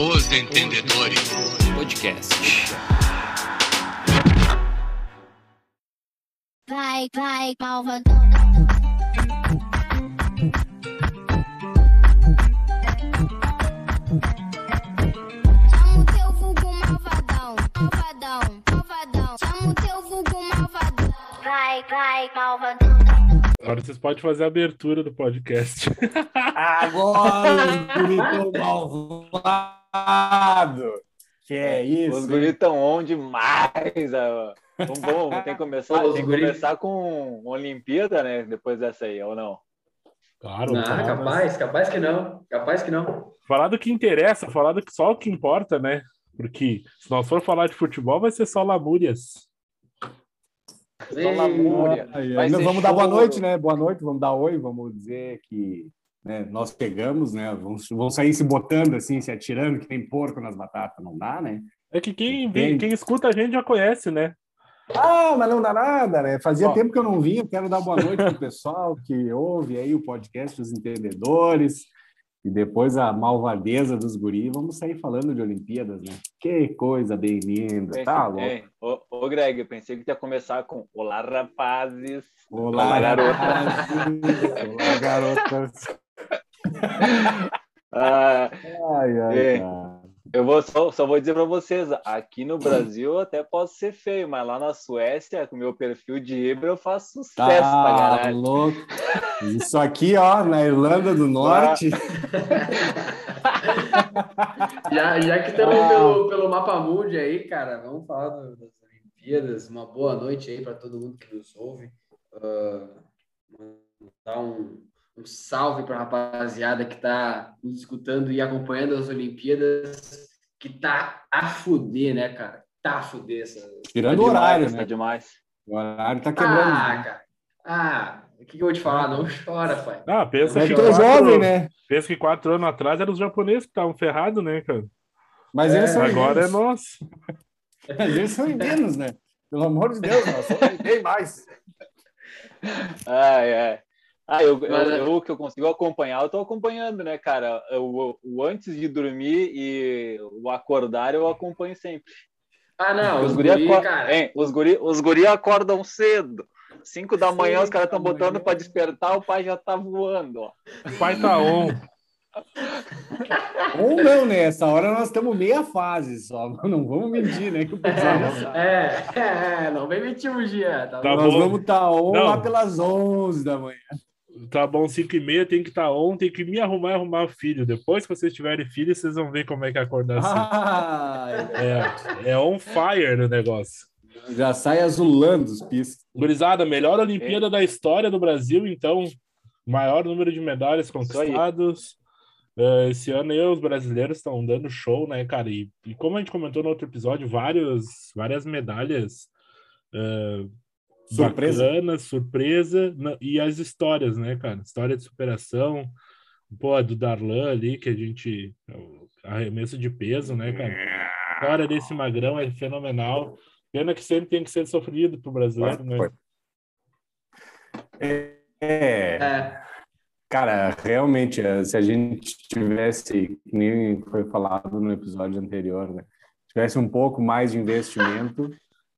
Os Entendedores Podcast. Vai, vai, malvadão. Chama o teu vulgo malvadão, malvadão, malvadão. Chama o teu vulgo malvadão. Vai, vai, malvadão. Agora vocês podem fazer a abertura do podcast. Agora, os bonitão malvado. Que é isso? Os guris estão on demais. ó. Vamos, vamos, tem que começar, tem que começar com Olimpíada, né? Depois dessa aí, ou não? Claro, Não, falar, capaz, capaz que não. Capaz que não. falar do que interessa, falar do que só o que importa, né? Porque se nós for falar de futebol, vai ser só lamúrias. Vamos dar boa noite, né? Boa noite, vamos dar oi, vamos dizer que né, nós pegamos, né? Vamos, vamos sair se botando assim, se atirando, que nem porco nas batatas. Não dá, né? É que quem, vem, quem escuta a gente já conhece, né? Ah, mas não dá nada, né? Fazia Ó. tempo que eu não vinha. Quero dar boa noite pro pessoal que ouve aí o podcast Os Entendedores. E depois a malvadeza dos guris. Vamos sair falando de Olimpíadas, né? Que coisa bem linda. Tá louco. Ô, ô, Greg, eu pensei que ia começar com Olá, rapazes. Olá, Olá, garotas. garotas. Olá, garotas. Ah, Ai, ai, É. cara. Eu vou, só, só vou dizer pra vocês, aqui no Brasil eu até posso ser feio, mas lá na Suécia, com o meu perfil de Ibra, eu faço sucesso pra Tá caralho. louco. Isso aqui, ó, na Irlanda do Norte. Já, já que estamos Ah. pelo, pelo mapa mundi aí, cara, vamos falar das Olimpíadas. Uma boa noite aí para todo mundo que nos ouve. Mandar um, um salve para a rapaziada que está nos escutando e acompanhando as Olimpíadas, que tá a fuder, né, cara? Tá a fuder essa. Tirando Tá o demais, horário, Tá né? demais. O horário tá quebrando. Ah, né? cara. Ah, o que, que eu vou te falar? Não chora, pai. Ah, pensa É que, é quatro, jovem, né? pensa que quatro anos atrás eram os japoneses que estavam ferrados, né, cara? Mas eles são Agora é indianos. nós. Mas eles são indianos, né? Pelo amor de Deus, nós somos bem mais. Ai, ai. Ah, eu, eu, Mas, é- eu- o que eu consigo acompanhar, eu tô acompanhando, né, cara? O, o antes de dormir e o acordar eu acompanho sempre. Ah, não, os os guri, guri, acor- cara. Hein, os guri, os guri acordam cedo. Cinco da manhã, Cinco os caras estão da botando para despertar, o pai já tá voando, ó. O pai tá on. Ou não, né? Essa hora nós estamos meia fase só. Não vamos mentir, né? Que o pessoal já sabe. É, é, é, não vem mentir um dia, tá, Tá bom? nós bom. vamos estar on Não. lá pelas 11 da manhã. Tá bom, 5 e meia, tem que estar on, tem que me arrumar e arrumar o filho. Depois que vocês tiverem filho, vocês vão ver como é que é acordar assim. Ai, É, é on fire no negócio. já sai azulando os piscos. Gurizada, melhor Olimpíada da história do Brasil, então, maior número de medalhas aí. conquistados. Eh, esse ano aí, os brasileiros estão dando show, né, cara? E, e como a gente comentou no outro episódio, vários, várias medalhas eh, Surpresa. bacanas, surpresa, e as histórias, né, cara? História de superação, pô, a do Darlan ali, que a gente. o Arremesso de peso, né, cara? A história desse magrão é fenomenal. Pena que sempre tem que ser sofrido pro brasileiro, né? É, É, cara, realmente, eh, se a gente tivesse, nem foi falado no episódio anterior, né? Tivesse um pouco mais de investimento,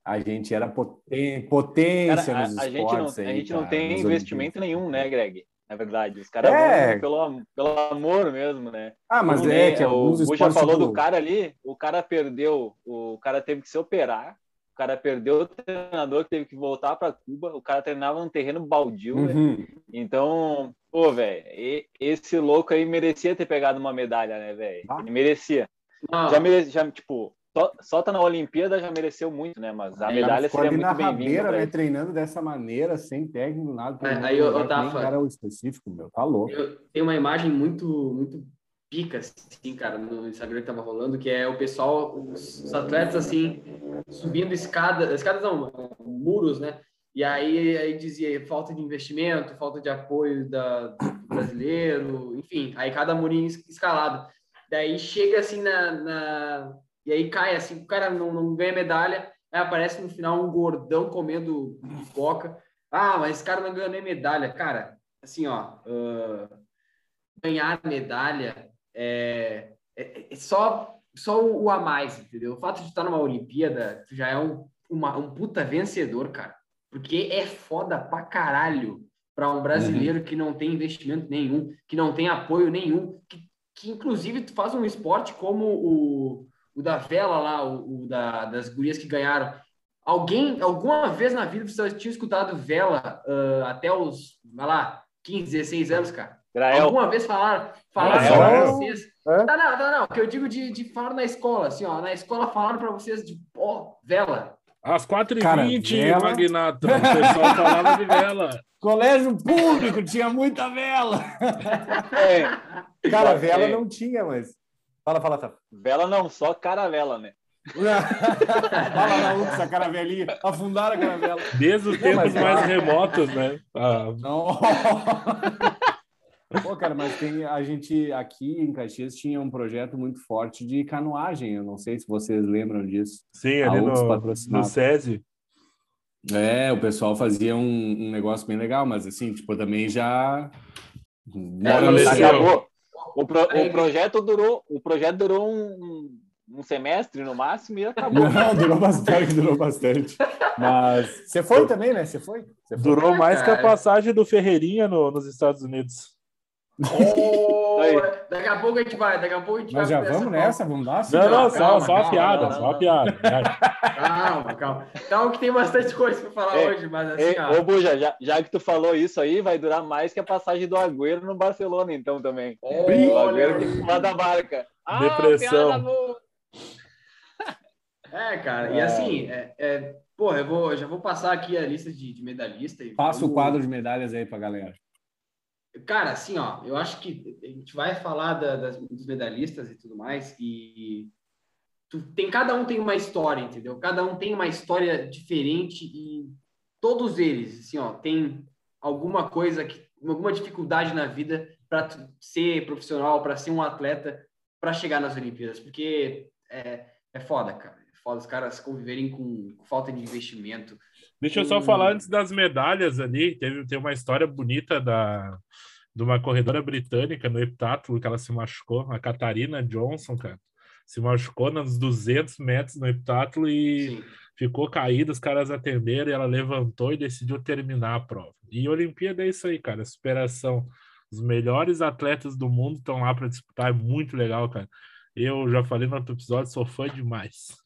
a gente era poten- potência Cara, nos a, a gente não, esportes a aí, gente não cara, tem nas investimento Olimpíadas. nenhum, né, Greg? Na verdade, os caras É. vão pelo, pelo amor mesmo, né? Ah, mas Não é tem- que alguns o Gu já esportes... falou do cara ali, o cara perdeu, o cara teve que se operar, o cara perdeu o treinador que teve que voltar para Cuba, o cara treinava num terreno baldio, velho. uhum. Então, pô, velho, esse louco aí merecia ter pegado uma medalha, né, velho? Ah. Ele merecia. não, Já merecia, já, tipo, só, só tá na Olimpíada já mereceu muito, né? Mas a É, medalha seria ali muito bem-vinda. né, treinando dessa maneira, sem técnico, nada. É, aí, que nem Tafa. cara o específico, meu, tá louco. eu tenho uma imagem muito, muito pica, assim, cara, no Instagram que tava rolando, que é o pessoal, os, os atletas, assim, subindo escadas, escadas não, muros, né? E aí, aí dizia falta de investimento, falta de apoio da, do brasileiro, enfim, aí cada murinho es- escalado. Daí chega assim na, na- E aí cai assim, o cara não, não ganha medalha, aí aparece no final um gordão comendo pipoca. Ah, mas esse cara não ganhou nem medalha. Cara, assim, ó, ah, ganhar medalha é, é, é só, só o a mais, entendeu? O fato de estar numa Olimpíada já é um, uma, um puta vencedor, cara. Porque é foda pra caralho para um brasileiro uhum. que não tem investimento nenhum, que não tem apoio nenhum, que, que inclusive faz um esporte como o, o da vela lá, o, o da, das gurias que ganharam. Alguém, alguma vez na vida, você tinha escutado vela uh, até os, vai lá, 15, 16 anos, cara? Grael. Alguma vez falaram, falaram para vocês. É? Não, não, não, não, que eu digo de, de falar na escola, assim, ó, na escola falaram para vocês de, ó, vela. Às 4h20, Magnata, o pessoal falava de vela. Colégio público tinha muita vela. É. Cara, vela é. não tinha, mas. Fala, fala, tá. Vela não, só caravela, né? Fala na UX, a caravelinha. Afundaram a caravela. Desde os tempos mais remotos, né? Ah. Não. Pô, cara, mas tem a gente aqui em Caxias tinha um projeto muito forte de canoagem. Eu não sei se vocês lembram disso. Sim, ali no, no SESI. É, o pessoal fazia um, um, negócio bem legal, mas assim, tipo, também já. É, acabou. O, pro, o, projeto durou, o projeto durou um, um semestre no máximo e acabou. Não, durou bastante, durou bastante. Mas você foi também, né? Você foi? Você foi? Durou mais que a passagem do Ferreirinha no, nos Estados Unidos. Oh, daqui a pouco a gente vai, daqui a pouco a gente Nós vai. já vamos nessa, vamos dar? Não, não, só, calma, só a piada, não, só a piada. calma, calma. Então que tem bastante coisa para falar é, hoje, mas assim, é, Ô, Buja, já, já que tu falou isso aí, vai durar mais que a passagem do Agüero no Barcelona, então também. Oh, o Agüero que fumar da barca. Ah, Depressão. é, cara, e assim, é, é, porra, eu, vou, eu já vou passar aqui a lista de, de medalhistas. Passa vamos... o quadro de medalhas aí pra galera. Cara, assim, ó, eu acho que a gente vai falar da, das, dos medalhistas e tudo mais, e tu, tem, cada um tem uma história, entendeu? Cada um tem uma história diferente e todos eles, assim, ó, tem alguma coisa, que, alguma dificuldade na vida para ser profissional, para ser um atleta, para chegar nas Olimpíadas, porque é, é foda, cara. É foda os caras conviverem com, com falta de investimento, Deixa eu só hum. falar antes das medalhas ali. Teve, tem uma história bonita da, de uma corredora britânica no heptátulo que ela se machucou, a Catarina Johnson, cara. Se machucou nos 200 metros no heptátulo e Sim. ficou caída. Os caras atenderam e ela levantou e decidiu terminar a prova. E Olimpíada é isso aí, cara. Superação. Os melhores atletas do mundo estão lá para disputar. É muito legal, cara. Eu já falei no outro episódio, sou fã demais.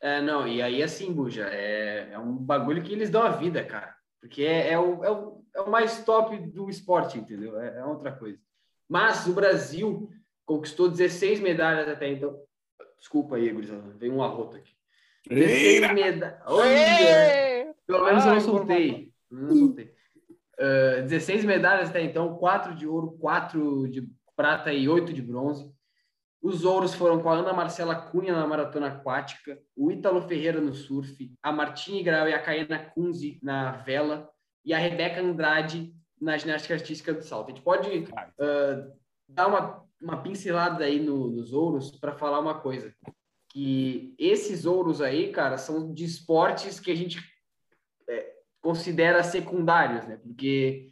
É, não, e aí assim, Buja, é, é um bagulho que eles dão a vida, cara. Porque é, é, o, é, o, é o mais top do esporte, entendeu? É, é outra coisa. Mas o Brasil conquistou 16 medalhas até então. Desculpa aí, gurizada, veio um arroto aqui. 16 medalhas. Pelo menos eu não soltei. Não soltei. Uh, 16 medalhas até então, 4 de ouro, 4 de prata e 8 de bronze. Os ouros foram com a Ana Marcela Cunha na maratona aquática, o Ítalo Ferreira no surf, a Martine Grau e a Caena Kunze na vela e a Rebeca Andrade na ginástica artística do salto. A gente pode uh, dar uma, uma pincelada aí no, nos ouros para falar uma coisa, que esses ouros aí, cara, são de esportes que a gente é, considera secundários, né? Porque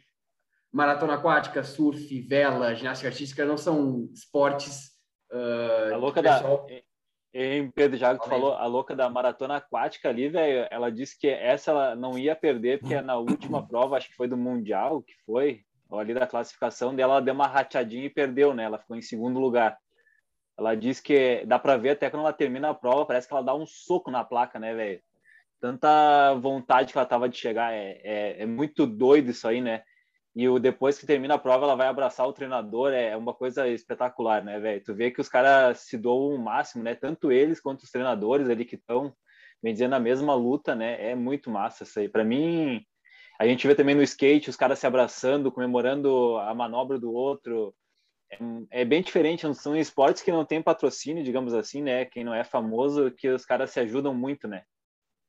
maratona aquática, surf, vela, ginástica artística não são esportes Uh, a louca pessoal... da. Em Pedro tu falou, a louca da maratona aquática ali, velho, ela disse que essa ela não ia perder, porque na última prova, acho que foi do Mundial, que foi, ou ali da classificação dela, ela deu uma rateadinha e perdeu, né? Ela ficou em segundo lugar. Ela disse que dá para ver até quando ela termina a prova, parece que ela dá um soco na placa, né, velho? Tanta vontade que ela tava de chegar, é, é, é muito doido isso aí, né? E o, depois que termina a prova, ela vai abraçar o treinador, é uma coisa espetacular, né, velho? Tu vê que os caras se doam o máximo, né? Tanto eles quanto os treinadores ali que estão, bem dizendo, na mesma luta, né? É muito massa isso aí. Para mim, a gente vê também no skate os caras se abraçando, comemorando a manobra do outro. É, é bem diferente, são esportes que não tem patrocínio, digamos assim, né? Quem não é famoso, que os caras se ajudam muito, né?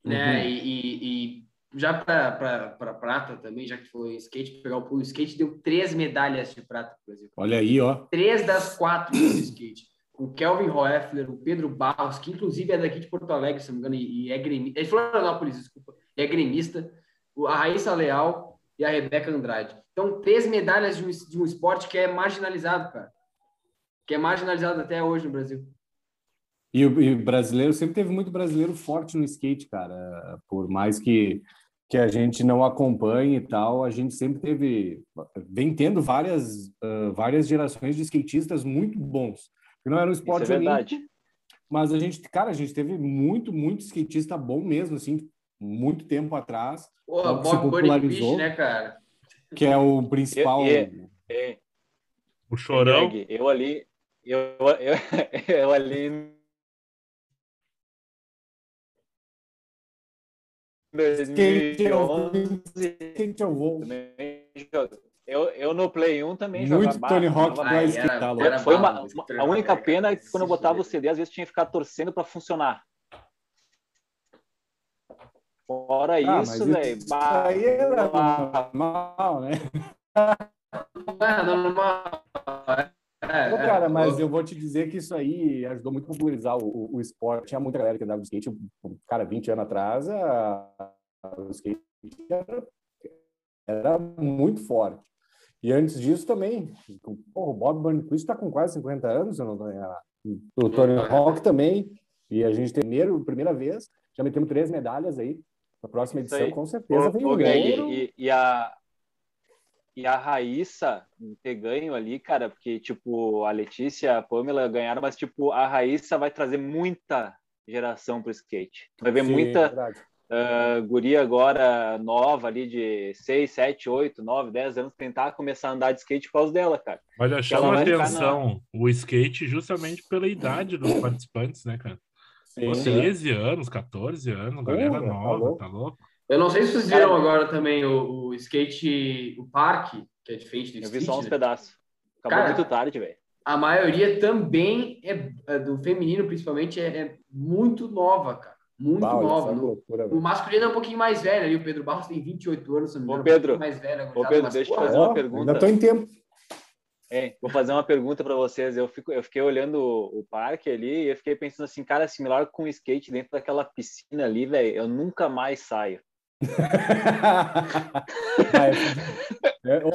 Né, uhum. e, e já para prata também, já que foi skate, pegar o pulo skate, deu três medalhas de prata para o Brasil. Olha aí, ó. Três das quatro do skate. O Kelvin Roeffler, o Pedro Barros, que inclusive é daqui de Porto Alegre, se não me engano, e é gremista, é de Florianópolis, desculpa, é gremista, a Raíssa Leal e a Rebeca Andrade. Então, três medalhas de um, de um esporte que é marginalizado, cara. que é marginalizado até hoje no Brasil. E o, e o brasileiro sempre teve muito brasileiro forte no skate, cara. Por mais que, que a gente não acompanhe e tal, a gente sempre teve, vem tendo várias, uh, várias gerações de skatistas muito bons. Não era um esporte Isso é verdade. olímpico, mas a gente, cara, a gente teve muito, muito skatista bom mesmo, assim, muito tempo atrás, Pô, se Bob popularizou. Fish, né, cara? que é o principal. E- É, O Chorão. Eu ali, eu, eu, eu ali em Skate eu, 2011 skate eu vou. também joga- eu, eu no Play 1 também Muito jogava Tony Hawk pra era Foi uma, a única pena é que quando eu botava o. CD, às vezes tinha que ficar torcendo para funcionar. Fora Ah, isso, velho. isso aí era normal, né? É normal. É, Ô, é, cara, mas ô, eu vou te dizer que isso aí ajudou muito a popularizar o, o, o esporte. Tinha muita galera que andava de skate, cara, 20 anos atrás, a, a- o skate era, era muito forte. E antes disso também, porra, o Bob Burnquist está com quase 50 anos, eu não tô enganado. o Tony Hawk também, e a gente tem primeiro, primeira vez, já metemos três medalhas aí. Na próxima edição, com certeza, vem o Greg, ouro. e, e a e a Raíssa ter ganho ali, cara, porque tipo a Letícia, a Pamela ganharam, mas tipo a Raíssa vai trazer muita geração pro skate. Vai ver Sim, muita ah, guria agora nova ali de 6, 7, 8, 9, 10 anos tentar começar a andar de skate por causa dela, cara. Olha, chama atenção o skate justamente pela idade dos participantes, né, cara? Sim, 13 anos, 14 anos, galera tá nova, louco. tá louco? Eu não sei se vocês Cara, viram agora também o, o skate, o parque, que é diferente do Eu skate. vi só uns né? pedaços. Acabou Cara, muito tarde, velho. A maioria também é, é do feminino, principalmente, é, é muito nova, cara. Muito nova. No- loucura, o masculino é um pouquinho mais velho ali. O Pedro Barros tem 28 anos, se não me Ô, engano, Pedro. um pouquinho mais velho. Ô, gurizada, Pedro, mas, deixa eu fazer uma Ó, pergunta. Ainda tô em tempo. É, vou fazer uma pergunta para vocês. Eu, fico, eu fiquei olhando o, o parque ali e eu fiquei pensando assim, cara, similar com o skate dentro daquela piscina ali, velho, eu nunca mais saio. É, ô,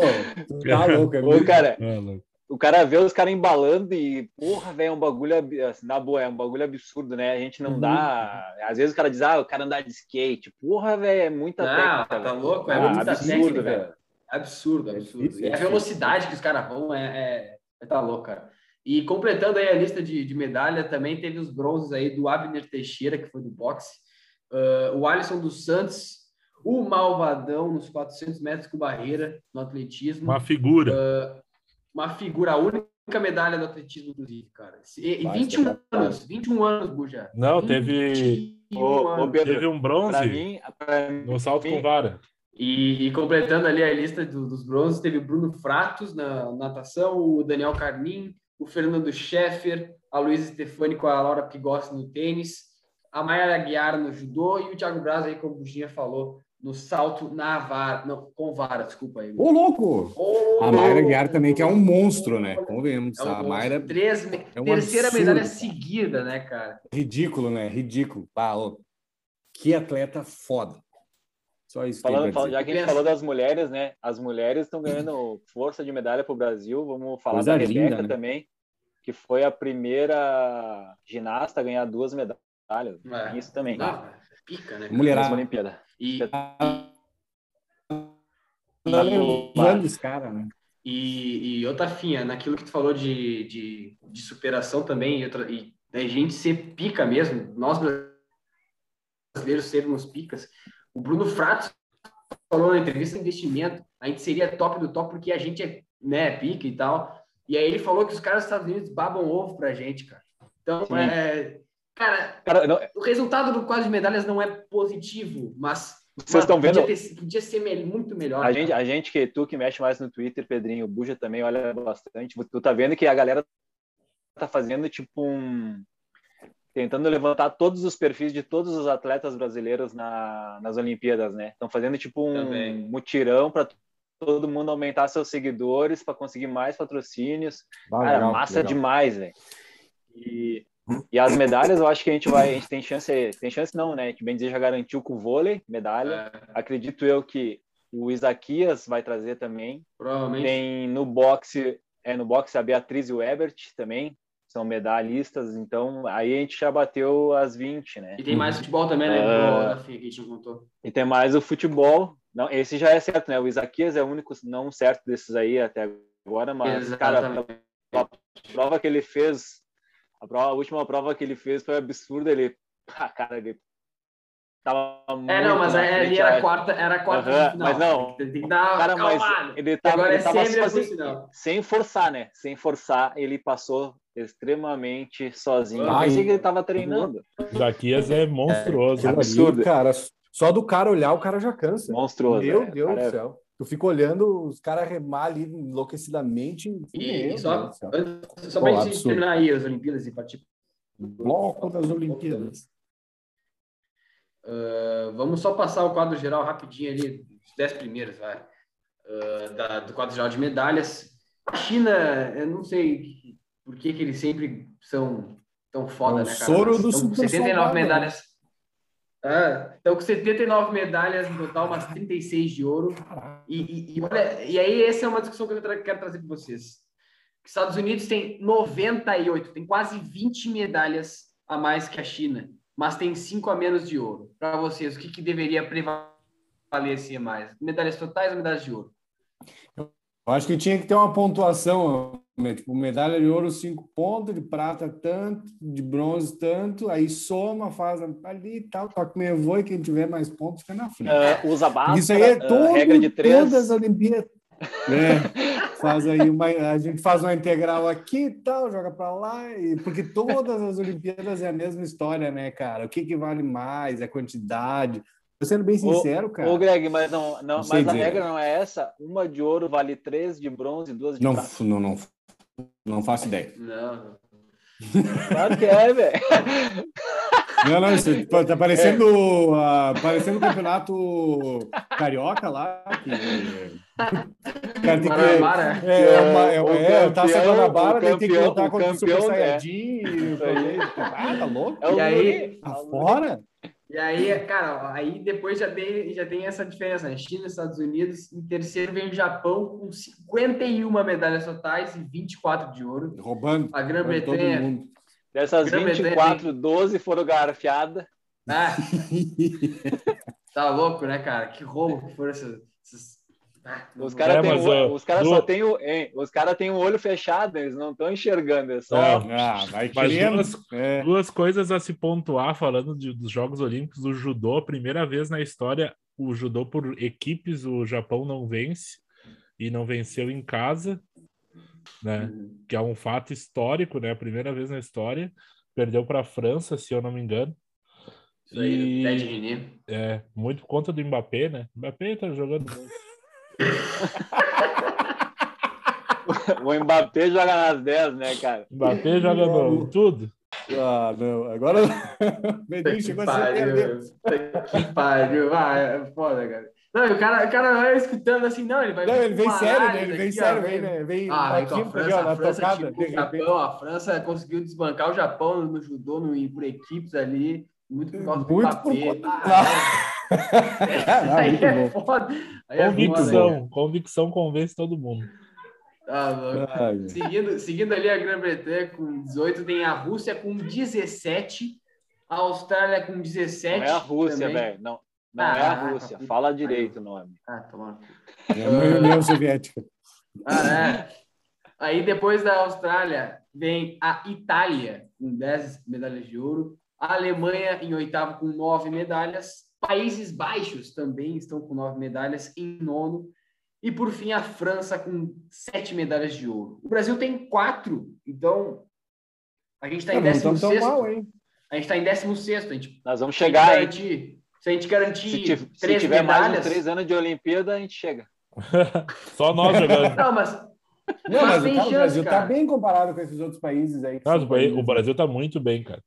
tu tá louco, é Ô, cara, louco. o cara vê os caras embalando e, porra, velho, é um bagulho, assim, na boa, é um bagulho absurdo, né? A gente não Uhum. dá. Às vezes o cara diz, ah, eu quero andar de skate. Porra, velho, é muita Não, técnica. tá louco? É Ah, muita absurdo, técnica, velho. Absurdo, É absurdo. difícil, e é a velocidade que os caras vão é, é, é tá louco, cara. E completando aí a lista de, de medalha, também teve os bronzes aí do Abner Teixeira, que foi do boxe, ah, o Alisson dos Santos, o Malvadão nos 400 metros com barreira no atletismo, Uma figura. uma figura, a única medalha do atletismo, inclusive, cara. E, e Vai, 21 isso é anos, 21 anos, Buja. Não, teve, 21 Ô, ô, anos. Pedro, teve um pra bronze mim, pra mim, no salto com vara. E, e completando ali a lista do- dos bronzes, teve o Bruno Fratos na natação, o Daniel Carmin, o Fernando Scheffer, a Luísa Stefani com a Laura Pigossi no tênis, a Mayara Aguiar no judô e o Thiago Braz aí, como o Buginha falou, no salto na vara, não, com vara, desculpa aí. Ô, louco! Oh! A Mayra Guiar também, que é um monstro, né? Convenhamos. É um a. Mayra Três é um terceira absurdo, medalha seguida, né, cara? ridículo, né? Ridículo. Ah, ô, que atleta foda. Só isso Falando, tem pra fal- dizer. já que a gente falou das mulheres, né? As mulheres estão ganhando força de medalha para o Brasil. Vamos falar Coisa da Rebeca linda, né? também, que foi a primeira ginasta a ganhar duas medalhas. É. Isso também. Não, pica, né? Mulherada. Nas Olimpíadas. E, Tá levando os caras, né? E, e outra finha, naquilo que tu falou de, de, de superação também, e, outra, e da gente ser pica mesmo, nós brasileiros sermos picas. O Bruno Fratos falou na entrevista de investimento, a gente seria top do top porque a gente é né, pica e tal. E aí ele falou que os caras dos Estados Unidos babam ovo pra gente, cara. Então, Sim. é, cara, Cara, não, o resultado do quadro de medalhas não é positivo, mas Vocês estão vendo? Podia, ter- podia ser me- muito melhor. a gente, a gente que tu que mexe mais no Twitter, Pedrinho, o Buja também olha bastante. Tu tá vendo que a galera tá fazendo tipo um tentando levantar todos os perfis de todos os atletas brasileiros na, nas Olimpíadas, né? Estão fazendo tipo um Também. mutirão para todo mundo aumentar seus seguidores para conseguir mais patrocínios. Ah, Cara, legal, massa legal. demais, velho. E, e as medalhas, eu acho que a gente vai, a gente tem chance, tem chance não, né? Que bem dizer já garantiu com o vôlei, medalha. É, Acredito eu que o Isaquias vai trazer também. provavelmente. Tem no boxe é, no boxe a Beatriz e o Ebert também são medalhistas, então aí a gente já bateu as 20, né? E tem mais futebol também, né? FIA que a gente contou. E tem mais o futebol. Não, esse já é certo, né? O Isaquias é o único não certo desses aí até agora, mas, cara, Exatamente. a prova que ele fez, a, prova- a última prova que ele fez foi absurda. Ele, ah, cara, ele tava muito É, não, mas ali era a acho. quarta, era a quarta de final. mas não. Tem que dar Cara, mas ele tava, Agora ele é tava sempre a sozinho, final. sem forçar, né? Sem forçar, ele passou extremamente sozinho. Eu Ah, pensei que ele tava treinando. Zaquias é monstruoso. Aquilo absurdo. ali, cara, só do cara olhar, o cara já cansa. Monstruoso. Meu é. Deus Cara, do é- céu. Tu fica olhando os caras remar ali enlouquecidamente. E, e só, Deus só Pô, pra gente terminar aí as Olimpíadas e partir. Bloco das Olimpíadas. Ah, vamos só passar o quadro geral rapidinho ali, os 10 primeiros, vai. Ah, da- do quadro geral de medalhas. A China, eu não sei por que, que eles sempre são tão foda, É né, cara? soro do super 79 soldado, né? medalhas. Ah, estão com 79 medalhas no total, umas 36 de ouro. E, e, e olha, e aí essa é uma discussão que eu tra- quero trazer para vocês. Os Estados Unidos tem 98, tem quase 20 medalhas a mais que a China, mas tem 5 a menos de ouro. Para vocês, o que, que deveria prevalecer mais? Medalhas totais ou medalhas de ouro? Eu acho que tinha que ter uma pontuação, né? tipo, medalha de ouro, cinco pontos, de prata, tanto, de bronze, tanto, aí soma, faz ali e tal, toca meio voo e quem tiver mais pontos fica na frente. Ah, usa báscara, Isso aí é ah, todo, regra de três. todas as Olimpíadas. É, faz aí uma, a gente faz uma integral aqui e tal, joga para lá, e, porque todas as Olimpíadas é a mesma história, né, cara? O que, que vale mais? A quantidade. Tô sendo bem sincero, cara. Ô, Greg, mas, não, não, Não mas a regra não é essa? Uma de ouro vale três de bronze e duas de Não, prata. não, não, não faço ideia. Não. Claro que é, velho. Não, não, isso tipo, tá parecendo, ah, parecendo o campeonato carioca lá. Que, cara tem que. É, é, uma- é, O é, Taça campeão- Guanabara, daí tem que lutar o contra o Super campeão, né? Saiyajin. e Ah, tá louco? É o E aí-. Tá fora? E aí, cara, aí depois já tem, já tem essa diferença, né? China, Estados Unidos, em terceiro vem o Japão com 51 medalhas totais e 24 de ouro. Roubando. A roubando todo Grã-Bretanha, mundo. Dessas Grã-Bretanha 24, 12 foram garfiadas. ah, tá louco, né, cara? Que roubo que foram essas... essas- Ah, Os caras É, o- caras do- só têm o, hein, os cara têm o olho fechado, eles não estão enxergando, é só Não. Ah, vai duas- É. Duas coisas a se pontuar falando de- dos Jogos Olímpicos, o judô, primeira vez na história, o judô por equipes, o Japão não vence e não venceu em casa, né? Que é um fato histórico, né? A primeira vez na história, perdeu para a França, se eu não me engano. Isso aí, E- Ted René. É, muito por conta do Mbappé, né? Mbappé tá jogando muito. O Mbappé joga nas 10, né, cara? Mbappé joga no, tudo. Ah, não. Agora o Medinho chegou a se perder. Que pariu. Ah, é foda, cara. Não, o cara, o cara vai escutando assim, não, ele vai... Não, ele vem sério, né? Ele vem aqui, ó, sério, vem, né? Vem Ah, vem com a França, ó, a França tocada, tipo, o. Japão, a França conseguiu desbancar o Japão no judô, no, por equipes ali, muito por causa do Muito por Mbappé. conta- Ah, Ah, aí muito é foda. Aí é foda, né? Convicção, convicção convence todo mundo. Ah, louco. Ai, Seguindo, seguindo ali a Grã-Bretanha com 18, tem a Rússia com 17, a Austrália com 17. Não é a Rússia, velho. Não, não Ah, é a ah, Rússia. tá. Fala direito o nome. Ah, toma. É uma União Soviética. Ah, é. Aí depois da Austrália vem a Itália com 10 medalhas de ouro, a Alemanha em oitavo com 9 medalhas, Países Baixos também estão com 9 medalhas em nono, e por fim a França com 7 medalhas de ouro. O Brasil tem 4, então a gente está em estamos tão 16 mal, hein? A gente está em 16 a gente Nós vamos se a gente chegar garantir, se a gente garantir Se, tiv- se três tiver mais medalhas... três anos de Olimpíada, a gente chega. Só nós jogando. Não, mas Não, Mas mas, tem cara, chance, o Brasil cara. tá bem comparado com esses outros países aí. o o Brasil tá muito bem, cara.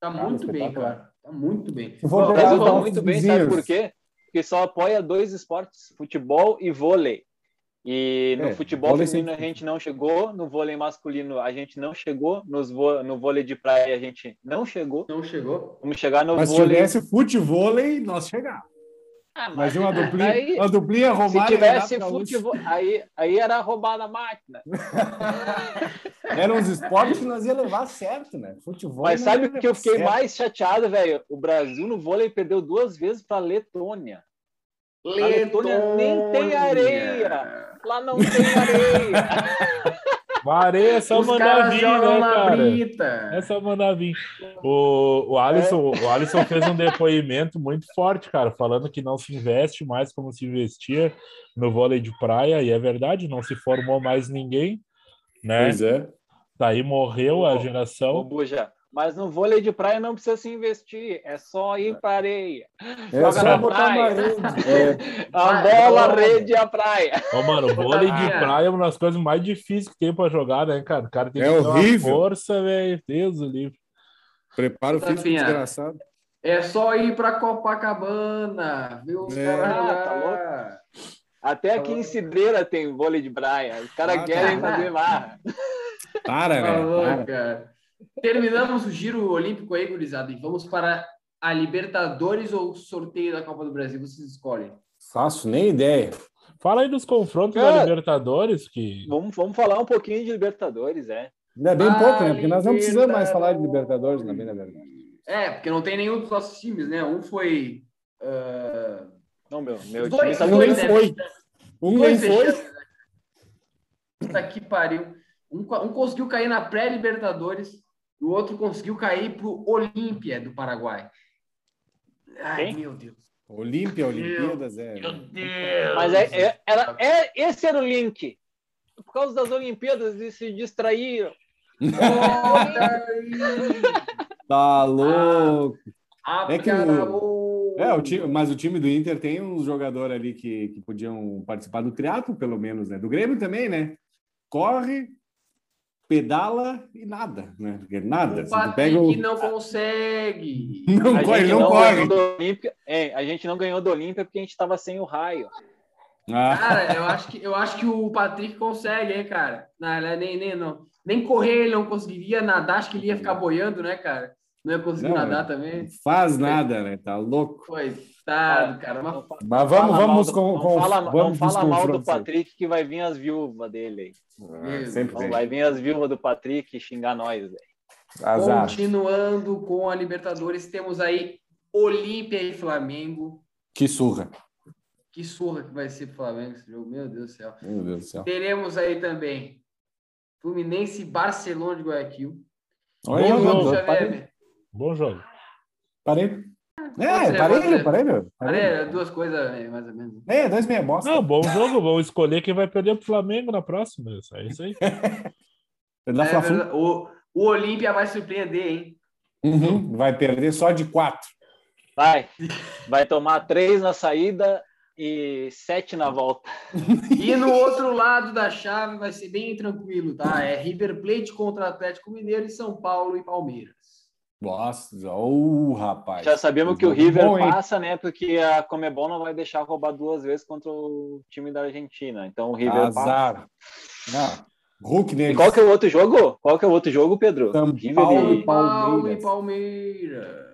tá Cara, muito bem, espetacular. cara. Tá muito bem. Se Bom, O pegar os tá nossos muito bem, sabe por quê? Porque só apoia dois esportes, futebol e vôlei. E no É, futebol feminino a sempre- gente não chegou, no vôlei masculino a gente não chegou, nos vô- no vôlei de praia a gente não chegou. Não chegou? Vamos chegar no Mas se vôlei. tivesse futevôlei, nós chegávamos. Ah, Imagina uma duplinha, aí- uma duplinha Se Romário. e tivesse futebol, aí, aí era roubar na máquina. Eram os esportes que nós ia levar certo, né? Futebol. Mas sabe o que eu fiquei certo. mais chateado, velho? O Brasil no vôlei perdeu duas vezes para Letônia. A Letônia nem tem areia. Lá não tem areia. Areia é só Os mandar vir, né, cara? brita. É só mandar vir. O, o, Alisson, o Alisson fez um depoimento muito forte, cara, falando que não se investe mais como se investia no vôlei de praia, e é verdade, não se formou mais ninguém, né? Pois é. Daí morreu a Ô, Ô, geração. Buja, mas no vôlei de praia não precisa se investir, é só ir para areia. É Joga só na botar uma praia. rede. É. A bola, a rede e a praia. Ô, mano, vôlei de praia é uma das coisas mais difíceis que tem pra jogar, né, cara? O cara tem É que uma horrível. força, velho. Deus do livre. Preparo físico Tafinha. desgraçado. É só ir pra Copacabana, ver os É. caras Ah, tá jogar. Até aqui em Cidreira tem vôlei de praia. Os caras Ah, querem tá. fazer marra. Para, Tá velho. louco, para. cara. Terminamos o giro olímpico aí, gurizada, e vamos para a Libertadores ou o sorteio da Copa do Brasil? Vocês escolhem. Faço nem ideia. Fala aí dos confrontos Cara. da Libertadores, que Vamos, vamos falar um pouquinho de Libertadores, é. Ainda bem Ah, pouco, né? Porque nós não precisamos mais falar de Libertadores. Libertadores, na verdade. É, porque não tem nenhum dos nossos times, né? Um foi. ah, Não, meu, meu Os time dois, tá os Um nem dois, né? foi. Um nem dois foi. né? Puta que pariu. Um, um conseguiu cair na pré-Libertadores o outro conseguiu cair pro Olímpia do Paraguai. Ai, Quem? meu Deus. Olímpia, Olimpíadas, é. Meu Deus. Mas é, é- era, é, esse era o link. Por causa das Olimpíadas, eles se distraíram. Olha aí. Tá louco. Ah, É que o-. É, o time, mas o time do Inter tem uns jogadores ali que, que podiam participar do triatlo, pelo menos, né? Do Grêmio também, né? Corre, pedala e nada, né? Porque nada. O Patrick pega o... não consegue. Não a corre, não não corre. Olímpia. É, a gente não ganhou do Olímpia porque a gente estava sem o raio. Ah, Cara, eu acho que, eu acho que o Patrick consegue, hein, cara? Não, ele nem, nem, não. Nem correr ele não conseguiria, nadar, acho que ele ia ficar boiando, né, cara? Não ia conseguir Não, nadar também. faz nada, né? Tá louco. Coitado, cara. Mas Mas vamos, vamos do- com, não fala, vamos não fala mal do. Patrick que vai vir as viúvas dele aí. Ah, sempre Então vai vir as viúvas do Patrick xingar nós, velho. Azar. Continuando com a Libertadores, temos aí Olímpia e Flamengo. Que surra. Que surra que vai ser pro Flamengo esse jogo, meu Deus do céu. Meu Deus do céu. Teremos aí também Fluminense e Barcelona de Guayaquil. Olha, Xavier, parei. Bom jogo. Parei. É, ser, parei. Parei. Olha, duas coisas mais ou menos. É, dois meia bosta. Não, bom jogo. Vamos escolher quem vai perder pro Flamengo na próxima. É isso aí. É verdade. o, o Olímpia vai surpreender, hein? Uhum, Vai perder só de quatro. Vai. Vai tomar três na saída e sete na volta. E no outro lado da chave vai ser bem tranquilo, tá? É River Plate contra Atlético Mineiro e São Paulo e Palmeiras. Nossa, ô, rapaz. Já sabemos que o River bom, passa, né? Porque a Comebol não vai deixar roubar duas vezes contra o time da Argentina. Então o River passa. Azar. Não. Hulk E neles. qual que é o outro jogo? Qual que é o outro jogo, Pedro? São River Paulo e- Paulo Palmeiras. e Palmeiras.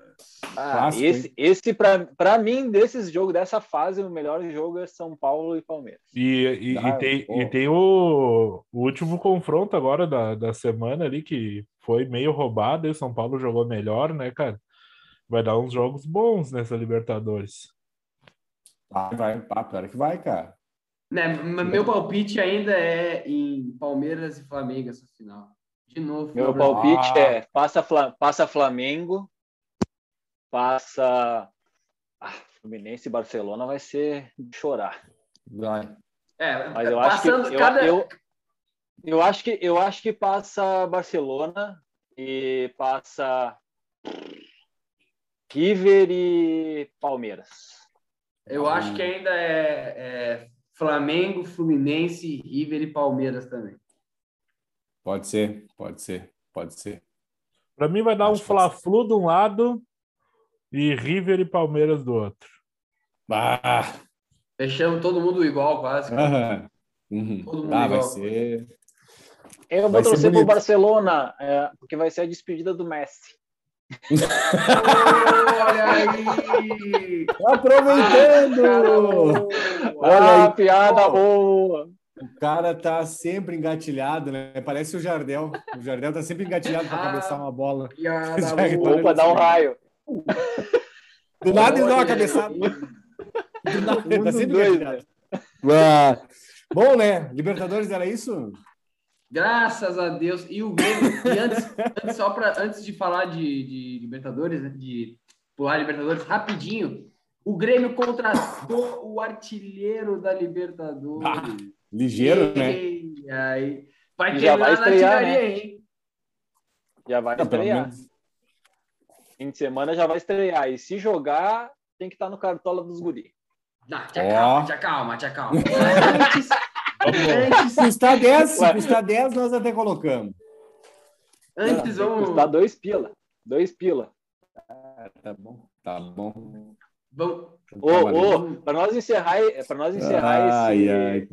Ah, Clássico, esse, esse para mim, desses jogos, dessa fase, o melhor jogo é São Paulo e Palmeiras. E, e, Ah, e tem, pô. e tem o, o último confronto agora da, da semana ali, que foi meio roubado, e o São Paulo jogou melhor, né, cara? Vai dar uns jogos bons nessa Libertadores. Vai, vai, pior que vai, cara. Né, meu palpite ainda é em Palmeiras e Flamengo essa final. De novo. Meu palpite Ah. é passa, passa Flamengo, passa ah, Fluminense e Barcelona vai ser de chorar. Vai. É, Mas eu acho que eu, cada... eu, eu acho que eu acho que passa Barcelona e passa River e Palmeiras. Eu acho que ainda é, é Flamengo, Fluminense, River e Palmeiras também. Pode ser, pode ser, pode ser. Pra mim vai dar um Acho vai Fla-Flu de um lado e River e Palmeiras do outro. Ah, Fechamos todo mundo igual, quase. aham. Uhum. Todo mundo Ah, vai igual. ser. Eu Vai vou torcer pro. Barcelona, é, porque vai ser a despedida do Messi. Olha aí! Aproveitando! Olha Ah, aí, piada boa! O cara tá sempre engatilhado, né? Parece o Jardel. O Jardel tá sempre engatilhado para Ah. cabeçar uma bola. Piada boa. Opa, dá um raio. Do nada ele dá uma cabeçada. Do nada, ele tá Um sempre dos dois, engatilhado. Ah, Bom, né? Libertadores era isso? Graças a Deus. E o Grêmio, e antes, antes, só pra, antes de falar de, de Libertadores, né, de pular Libertadores, rapidinho, o Grêmio contratou o artilheiro da Libertadores. Ah, Ligeiro, né? E aí, vai E já vai estrear, artilharia, né? hein? Já vai Não, pelo estrear. menos. Fim de semana já vai estrear. E se jogar, tem que estar no cartola dos guri. Não, te acalma, te acalma, te acalma. Antes, antes, Se custar 10, se custar 10, nós até colocamos. antes vamos, custar dois pila. Dois pila. Tá bom, tá bom. vamos, Ô, ô, para nós encerrar, para nós encerrar Ai, esse, ai.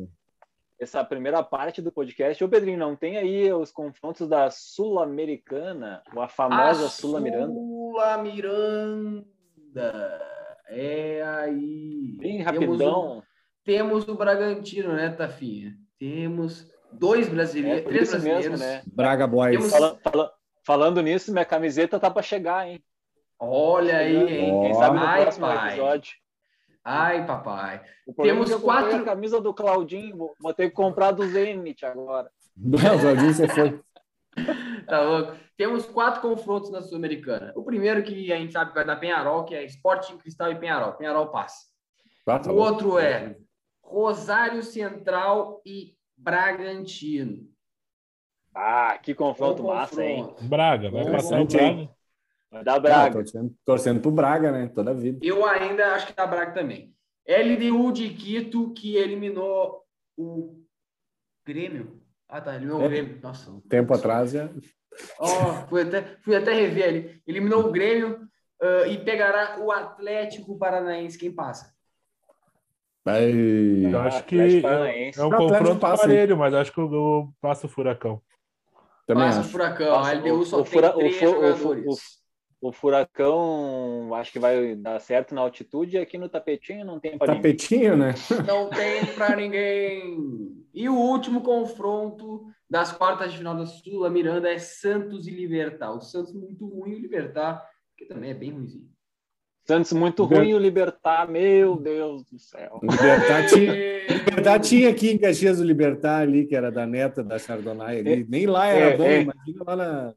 Essa primeira parte do podcast, ô Pedrinho, não tem aí os confrontos da Sul-Americana, ou a famosa a Sula Miranda? Sula Miranda. É aí. Bem Temos o- rapidão. Temos o Bragantino, né, Tafinha? Temos dois É brasileiros, por três isso mesmo, brasileiros. né? Braga Boys. Temos- Fala- fala- falando nisso, minha camiseta tá para chegar, hein? Olha aí, hein? Quem sabe no Ai, próximo pai. episódio. Ai, papai. O problema Temos é quatro- a camisa do Claudinho, vou, ter que comprar do Zenit agora. Não, Jorginho, você foi. Tá louco? Temos quatro confrontos na Sul-Americana. O primeiro que a gente sabe que vai dar Penharol, que é Sporting Cristal e Penharol. Penharol passa. Ah, tá O outro é Rosário Central e Bragantino. Ah, que confronto Bom massa, hein? Braga, vai Bom passar o? Braga. Vai dar Braga. torcendo, torcendo pro Braga, né? Toda a vida. Eu ainda acho que dá Braga também. LDU de Quito, que eliminou o Grêmio. Ah, tá. Eliminou É. o Grêmio. Nossa. Tempo atrás é. Ó, fui, até, fui até rever ali. Eliminou o Grêmio ah, e pegará o Atlético Paranaense. Quem passa? Vai. Eu acho que é um O confronto passa, parelho, mas acho que eu, eu passo o furacão. Também passa o acho. Furacão. Passa a LDU o- só o tem fura- o três o jogadores. O Furacão, acho que vai dar certo na altitude e aqui no tapetinho não tem para ninguém. Tapetinho, né? Não tem pra ninguém. E o último confronto das quartas de final da Sula Miranda é Santos e Libertar. O Santos muito ruim e o Libertar, que também é bem ruimzinho. Santos muito ruim e o Libertar, meu Deus do céu. Libertar tinha, Libertar tinha aqui em Caxias o Libertar ali, que era da neta da Chardonnay ali. Nem lá era É, bom, é. imagina lá na.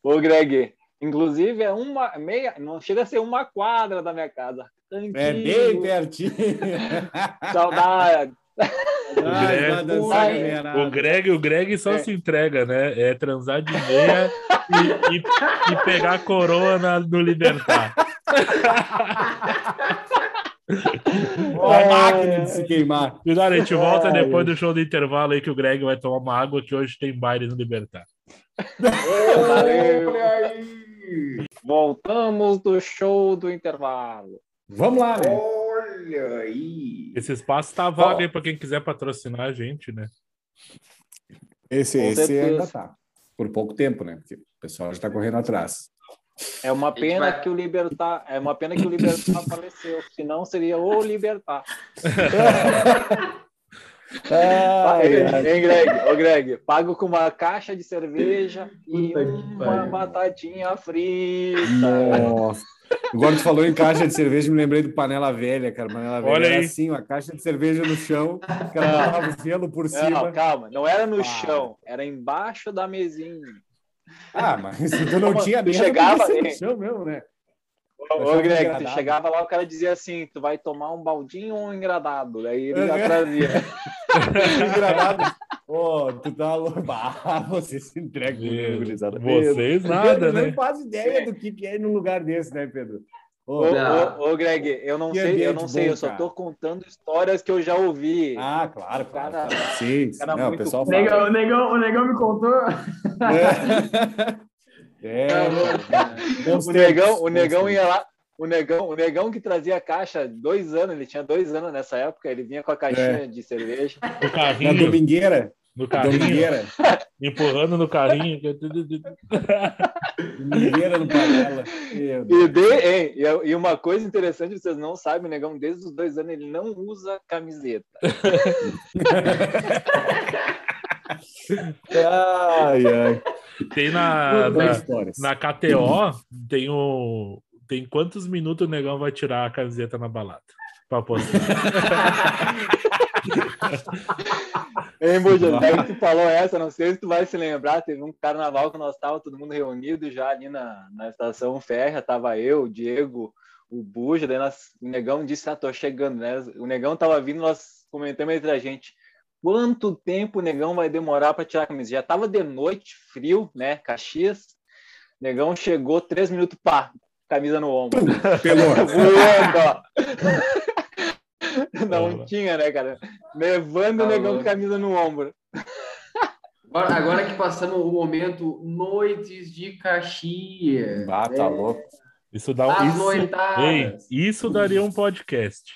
Ô, Greg, inclusive é uma meia, não chega a ser uma quadra da minha casa. É bem Antigo, pertinho. Saudade. Ai, Greg-. O Greg, o Greg só É. se entrega, né? É transar de meia e, e- e pegar a coroa na- no Libertar. Uma máquina de se queimar. Cuidado, a gente volta Ai, depois do show do intervalo aí que o Greg vai tomar uma água que hoje tem baile no Libertar. Valeu. Voltamos do show do intervalo. Vamos lá, né? Olha aí! Esse espaço tá vago aí pra quem quiser patrocinar a gente, né? Esse, Com esse certeza. ainda tá. Por pouco tempo, né? Porque o pessoal já tá correndo atrás. É uma pena vai- que o Libertar, é uma pena que o Libertar faleceu, senão seria o Libertar. Ai, ai. Hein, Greg? Ô, Greg, pago com uma caixa de cerveja e uma batatinha frita. Nossa. Agora tu falou em caixa de cerveja, me lembrei do Panela Velha, cara. Panela Velha Olha era aí. assim, uma caixa de cerveja no chão, que ela botava gelo por Não, cima. calma, não era no Ah. chão, era embaixo da mesinha. Ah, mas tu não Como tinha tu chegava, no chão mesmo, né? Ô, Greg, tu engradado. chegava lá, o cara dizia assim: tu vai tomar um baldinho ou um engradado? Daí ele já Uhum. trazia. Engradado. Ô, tu tá louco. Ah, você se entrega comigo, gurizada. Vocês Pedro, nada, Pedro né? não faz ideia do que que é ir num lugar desse, né, Pedro? Ô, Greg, eu não Que sei, eu não sei, bom, eu só tô contando histórias que eu já ouvi. Ah, claro, claro. Cara-. Sim, cara Não, o pessoal O negão, fala. o, negão, o negão me contou. É, é louco, bons o negão, o negão ia lá, o negão, o negão que trazia a caixa dois anos, ele tinha dois anos nessa época, ele vinha com a caixinha É. de cerveja. O Na carrinho. domingueira. no carrinho, Domingueira. empurrando no carrinho. Domingueira no panela. E, de- hein, e a- e uma coisa interessante, vocês não sabem, o Negão, desde os dois anos, ele não usa camiseta. Ai, ai. Tem na, na, na KTO, tem o. Tem quantos minutos o negão vai tirar a camiseta na balada? Pra postar. Hein, daí que tu falou essa, não sei se tu vai se lembrar, teve um carnaval que nós tava todo mundo reunido já ali na, na estação Ferra, tava eu, o Diego, o Buja, daí nós, o Negão disse, ah, tô chegando, né? O Negão tava vindo, nós comentamos entre a gente, quanto tempo o Negão vai demorar para tirar a camisa? Já tava de noite, frio, né, Caxias, o Negão chegou, três minutos, pá, camisa no ombro. Pelou. Voando, ó. Não tinha, né, cara? Levando o Tá negão com camisa no ombro. Agora, agora que passamos o momento Noites de Caxias. Ah, tá É, louco. Isso dá um. Isso. Ei, isso daria um podcast.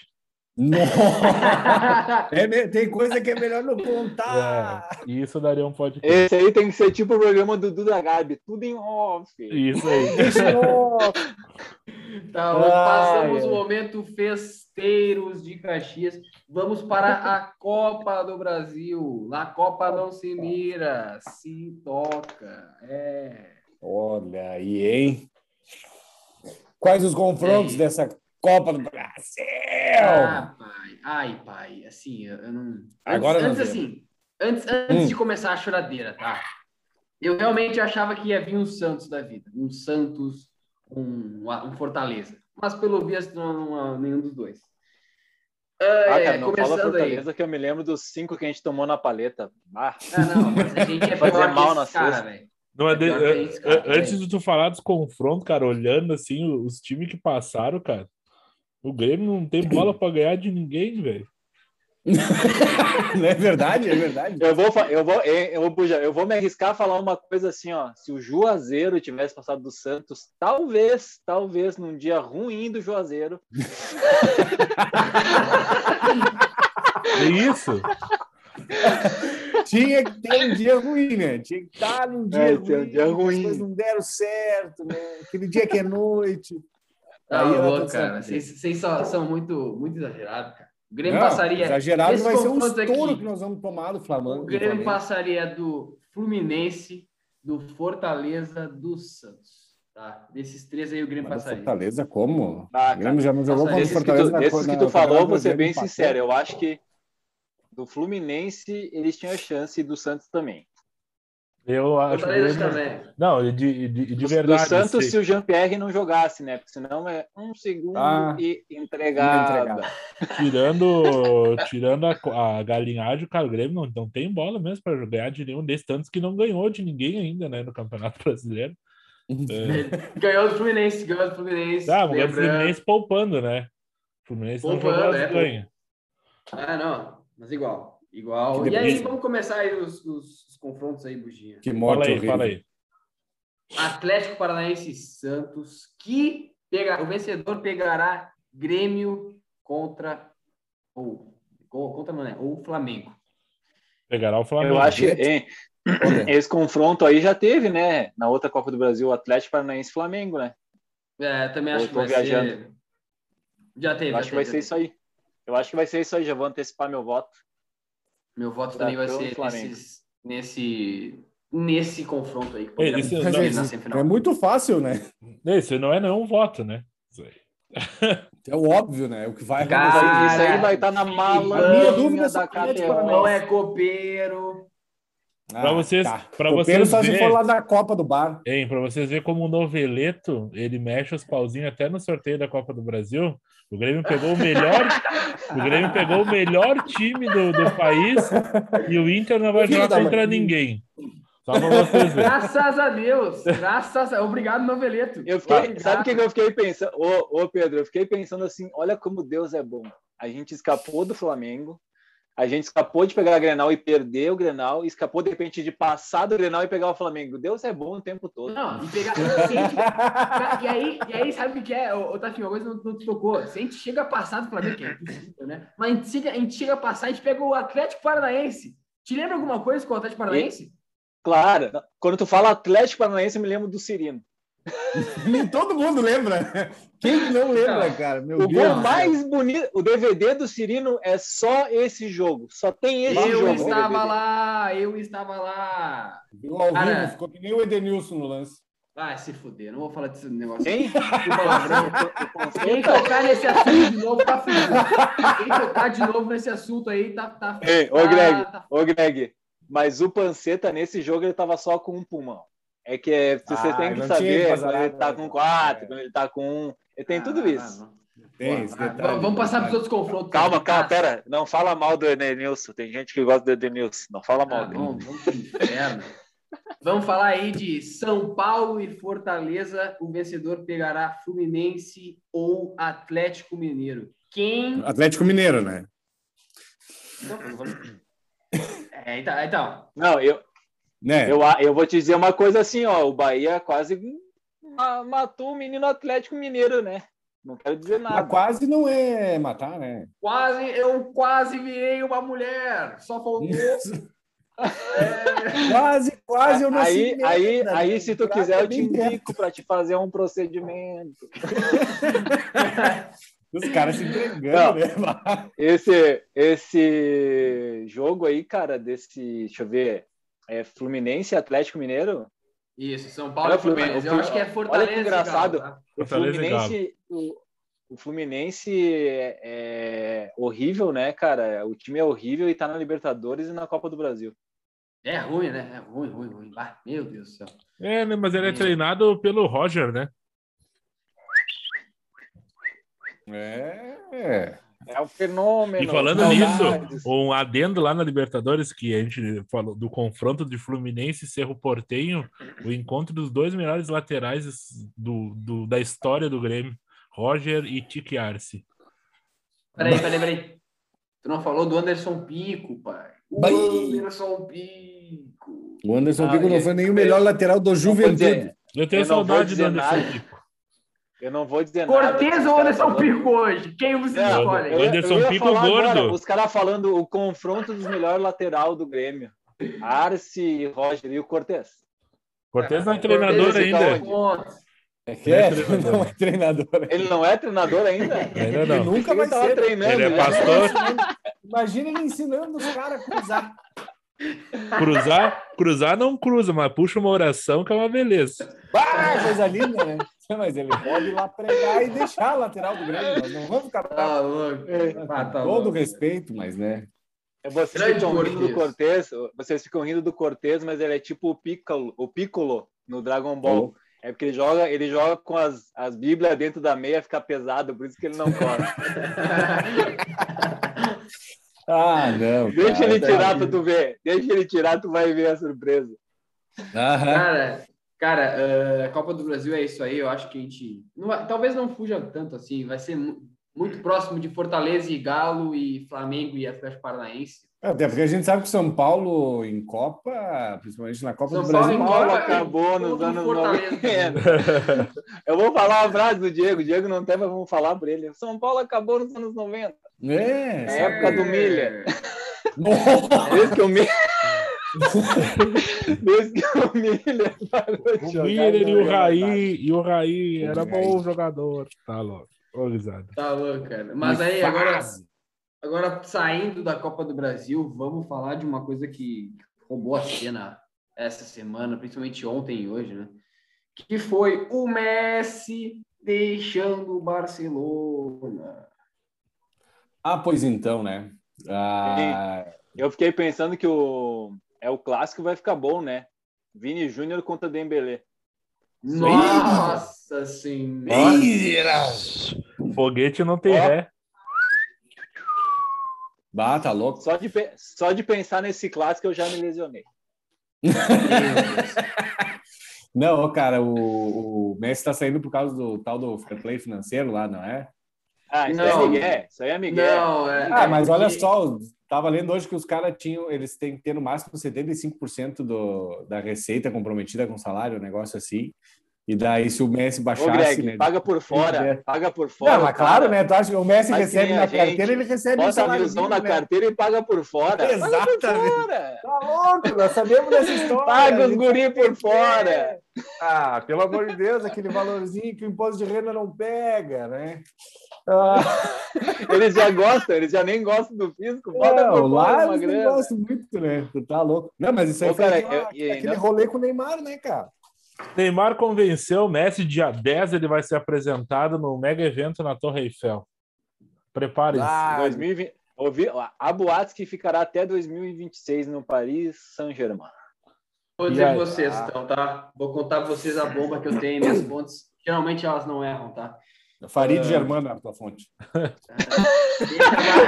Nossa. É tem coisa que é melhor não contar. É, isso daria um podcast. Esse aí tem que ser tipo o programa do Duda Gabi, tudo em off. Isso aí. Tá, Ai, passamos o momento festeiros de Caxias. Vamos para a Copa do Brasil. Na Copa não se mira, se toca. É. Olha aí, hein? Quais os confrontos Ei. dessa Copa do Brasil? Ah, pai. Ai, pai. Assim, eu eu não. Antes, Agora não antes vemos. assim, antes, antes Hum. de começar a choradeira, tá? Eu realmente achava que ia vir um Santos da vida. Um Santos, um, um Fortaleza. Mas pelo visto, não, não, nenhum dos dois. Ah, É, cara, não fala começando aí. Fortaleza que eu me lembro dos cinco que a gente tomou na paleta. Ah, Ah, não, mas a gente é Fazer mal na cesta. velho. Não, é É de- é- isso, cara, é- antes de tu falar dos confrontos, cara, olhando assim os times que passaram, cara, o Grêmio não tem bola pra ganhar de ninguém, velho. Não é verdade? É verdade. eu vou, eu vou, eu, eu, Buja, eu vou me arriscar a falar uma coisa assim, ó. Se o Juazeiro tivesse passado do Santos, talvez, talvez num dia ruim do Juazeiro, É isso? Tinha que ter um dia ruim, né? Tinha que estar num dia É, ruim. um dia As ruim. coisas não deram certo, né? Aquele dia que é noite. Tá louco, tá cara. Vocês são muito, muito exagerados, cara. O Grêmio Não, passaria. Exagerado esse vai ser um estouro aqui. que nós vamos tomar do Flamengo. O Grêmio Flamengo. passaria do Fluminense, do Fortaleza, do Santos. Tá? Desses três aí o Grêmio Mas passaria. Fortaleza, como? Ah, o Grêmio já não jogou contra o desses que Fortaleza tu, na desses co- que na tu falou, Campeonato vou ser bem sincero, eu acho que do Fluminense eles tinham chance e do Santos também. Eu acho que também. Não, de, de, de Do- verdade. do Santos se- se o Jean-Pierre não jogasse, né? Porque senão é um segundo Ah, e entregada. tirando, tirando a, a galinhagem, cara, o Grêmio não, não tem bola mesmo para ganhar de nenhum desses, tantos que não ganhou de ninguém ainda, né, no Campeonato Brasileiro. É. Ganhou do Fluminense, ganhou do Fluminense. Tá, o lembrando. Fluminense poupando, né? O Fluminense não Poupando, jogou é, ganha. Ah, não. Mas igual. Igual. Que E aí, vamos começar aí os, os- os confrontos aí, Buginha. Que Fala morte aí, horrível. fala aí. Atlético Paranaense e Santos, que pega, o vencedor pegará Grêmio contra ou co- contra não, né? ou Flamengo. Pegará o Flamengo. Eu acho que hein, esse confronto aí já teve, né? Na outra Copa do Brasil, o Atlético Paranaense e Flamengo, né? É, também Eu acho que tô vai viajando. ser. Já teve. Eu já acho que vai teve, ser já isso aí. Eu acho que vai ser isso aí, já vou antecipar meu voto. Meu voto Tá, também vai ser nesses- nesse nesse confronto aí. que isso- definir mas não, é, na isso semifinal. é muito fácil, né? Isso não é nenhum voto, né? Isso aí. É o óbvio, né? O que vai Cara, acontecer. isso aí vai estar na mala a minha dúvida é se. Não é copeiro. Pra vocês- pra Copeiro vocês só se ver- for lá da Copa do Bar. Hein, pra vocês verem como o Noveleto, ele mexe os pauzinhos até no sorteio da Copa do Brasil. O Grêmio pegou o melhor, o Grêmio pegou o melhor time do, do país e o Inter não vai jogar contra ninguém. Só pra vocês verem. Graças a Deus. Graças a... Obrigado, Noveleto. Eu fiquei, Obrigado. sabe o que, que eu fiquei pensando? Ô, ô, Pedro, eu fiquei pensando assim: olha como Deus é bom. A gente escapou do Flamengo, a gente escapou de pegar a Grenal e perder o Grenal, e escapou de repente de passar do Grenal e pegar o Flamengo. Deus é bom o tempo todo. Não, e pegar. se a gente- e, aí, e aí, sabe o que é? Ô, Tafinho, uma coisa não, não te tocou. Se a gente chega a passar do Flamengo, que é impossível, né? Mas a gente, chega, a gente chega a passar, a gente pega o Atlético Paranaense. Te lembra alguma coisa com o Atlético Paranaense? Claro, quando tu fala Atlético Paranaense, eu me lembro do Cirino. Todo mundo lembra. Quem que não lembra, cara? Meu O Deus. gol mais bonito, o DVD do Cirino é só esse jogo. Só tem esse Eu jogo. no estava lá, eu estava lá. Viu ao Cara. vivo, ficou que nem o Edenilson no lance. Ah, se fuder, não vou falar desse negócio. Hein? Que palavrão. Quem tocar nesse assunto de novo tá fudido. Quem tocar de novo nesse assunto aí tá. tá Ei, ô tá- Greg, tá- ô Greg, mas o Panceta nesse jogo ele tava só com um pulmão. É que é, você Ah, tem que saber quando ele tá né? com quatro, É. quando ele tá com um. Ele tem tudo Ah, isso. não. Tem esse Ah, detalhe. vamos passar para os outros confrontos. Calma, calma, Ah, pera. Não fala mal do Edenilson. Tem gente que gosta do Edenilson. Não fala mal Ah, dele. vamos, vamos pro inferno. Vamos falar aí de São Paulo e Fortaleza. O vencedor pegará Fluminense ou Atlético Mineiro. Quem. Atlético Mineiro, né? É, então, então. Não, eu, Né? eu, eu vou te dizer uma coisa assim, ó. O Bahia quase ma- matou o menino Atlético Mineiro, né? Não quero dizer Mas nada. quase não é matar, né? Quase, eu quase virei uma mulher. Só faltou. Quase, quase eu não aí, sei aí, merda, aí, né? se tu quiser, eu é te indico para te fazer um procedimento. Os caras se entregando, Não. né? Esse, esse jogo aí, cara, desse, deixa eu ver, é Fluminense e Atlético Mineiro. Isso, São Paulo e o Fluminense, Fortaleza. Eu acho que é Fluminense- Fortaleza. olha que engraçado. Galo, tá? O Fortaleza Fluminense, o, o Fluminense é, é horrível, né, cara? O time é horrível e tá na Libertadores e na Copa do Brasil. É ruim, né? É ruim, ruim, ruim. Ah, meu Deus do céu. É, né? Mas ele é Hum. treinado pelo Roger, né? É. é. É um fenômeno. E falando saudades. nisso, um adendo lá na Libertadores, que a gente falou do confronto de Fluminense e Cerro Portenho, o encontro dos dois melhores laterais do, do- da história do Grêmio, Roger e Tique Arce. Peraí, peraí, peraí. Tu não falou do Anderson Pico, pai. O Vai. Anderson Pico. O Anderson Ah, Pico não e- foi nem o melhor lateral do Juventude. Eu tenho Eu saudade do Anderson nada. Pico. Eu não vou dizer nada. Cortez Os ou Anderson falando- Pico hoje? Quem você Não, escolhe? eu Anderson eu Pico gordo. agora, os caras falando o confronto dos melhores lateral do Grêmio. Arce, Roger e o Cortez. Cortez não é Cortez treinador ainda. É que é, Não é treinador. não é treinador. Ele não é treinador ainda? Ainda Ele não. nunca Ele vai tava ser. treinando. Ele é né? pastor. Imagina ele ensinando os caras a cruzar. Cruzar, cruzar não cruza, mas puxa uma oração que é uma beleza. Ah, coisa linda, né? Mas ele pode ir lá pregar e deixar a lateral do Grêmio. Nós não vamos ficar Tá louco. Ah, tá todo louco. respeito, mas né? Vocês Grande ficam rindo do Cortez. Vocês ficam rindo do Cortez, mas ele é tipo o Piccolo, o Piccolo no Dragon Ball. É porque ele joga, ele joga com as, as bíblias dentro da meia, fica pesado, por isso que ele não corre. Ah, não. Deixa cara, ele tá tirar pra tu ver. Deixa ele tirar, tu vai ver a surpresa. Aham. Cara, cara, eh, a Copa do Brasil é isso aí. Eu acho que a gente. não vai- talvez não fuja tanto assim. Vai ser mu- muito próximo de Fortaleza e Galo e Flamengo e Atlético Paranaense. Até porque a gente sabe que São Paulo em Copa, principalmente na Copa São do Paulo Brasil, Paulo Copa, acabou nos anos Fortaleza. 90. Eu vou falar uma frase do Diego. O Diego não tem, mas vamos falar por ele. São Paulo acabou nos anos 90. É, É sabe? época do Milha. Nossa, Desde que o Milha. Desde que o Milha parou de O jogar, Miller e o. Raí, e o Raí era bom jogador. Tá louco. Ô. Tá louco, cara. Mas aí, agora, agora saindo da Copa do Brasil, vamos falar de uma coisa que roubou a cena essa semana, principalmente ontem e hoje, né? Que foi o Messi deixando o Barcelona. Ah, pois então, né? Ah, Eu fiquei pensando que o é o clássico vai ficar bom, né? Vini Júnior contra Dembélé. Nossa senhora! Foguete não tem Ó. ré. bah, tá louco. Só de, pe- só de pensar nesse clássico eu já me lesionei. Não, cara, o, o Messi tá saindo por causa do tal do fair play financeiro lá, não é? Ah, isso Não. é Miguel. Isso aí é Miguel. Não, é. Ah, mas olha só, tava lendo hoje que os caras tinham, eles têm que ter no máximo 75% do, da receita comprometida com salário, um negócio assim. E daí, se o Messi Ô, baixasse, Greg, né? paga por fora. É. Paga por fora. Não, mas cara. claro, né? Tu acha que o Messi que recebe na gente. carteira, ele recebe um Bota a milzão na né? carteira e paga por fora. Paga por Exatamente. fora. Tá louco, nós sabemos dessa história. Paga os guri por é. fora. Ah, pelo amor de Deus, aquele valorzinho que o imposto de renda não pega, né? Ah, Eles já gostam, eles já nem gostam do físico. Bota não, lá eles não gostam muito, né? Tu tá louco. Não, mas isso aí Ô, foi cara, aquela- eu- e aquele não- rolê com o Neymar, né, cara? Neymar convenceu o Messi, dia 10 ele vai ser apresentado no mega evento na Torre Eiffel. Prepare-se. Ah, 2020, ouvi, há boatos que ficará até 2026 no Paris Saint-Germain. Vou dizer aí? pra vocês, então, tá? Vou contar pra vocês a bomba que eu tenho em minhas fontes. Geralmente elas não erram, tá? Farid Germano na tua fonte.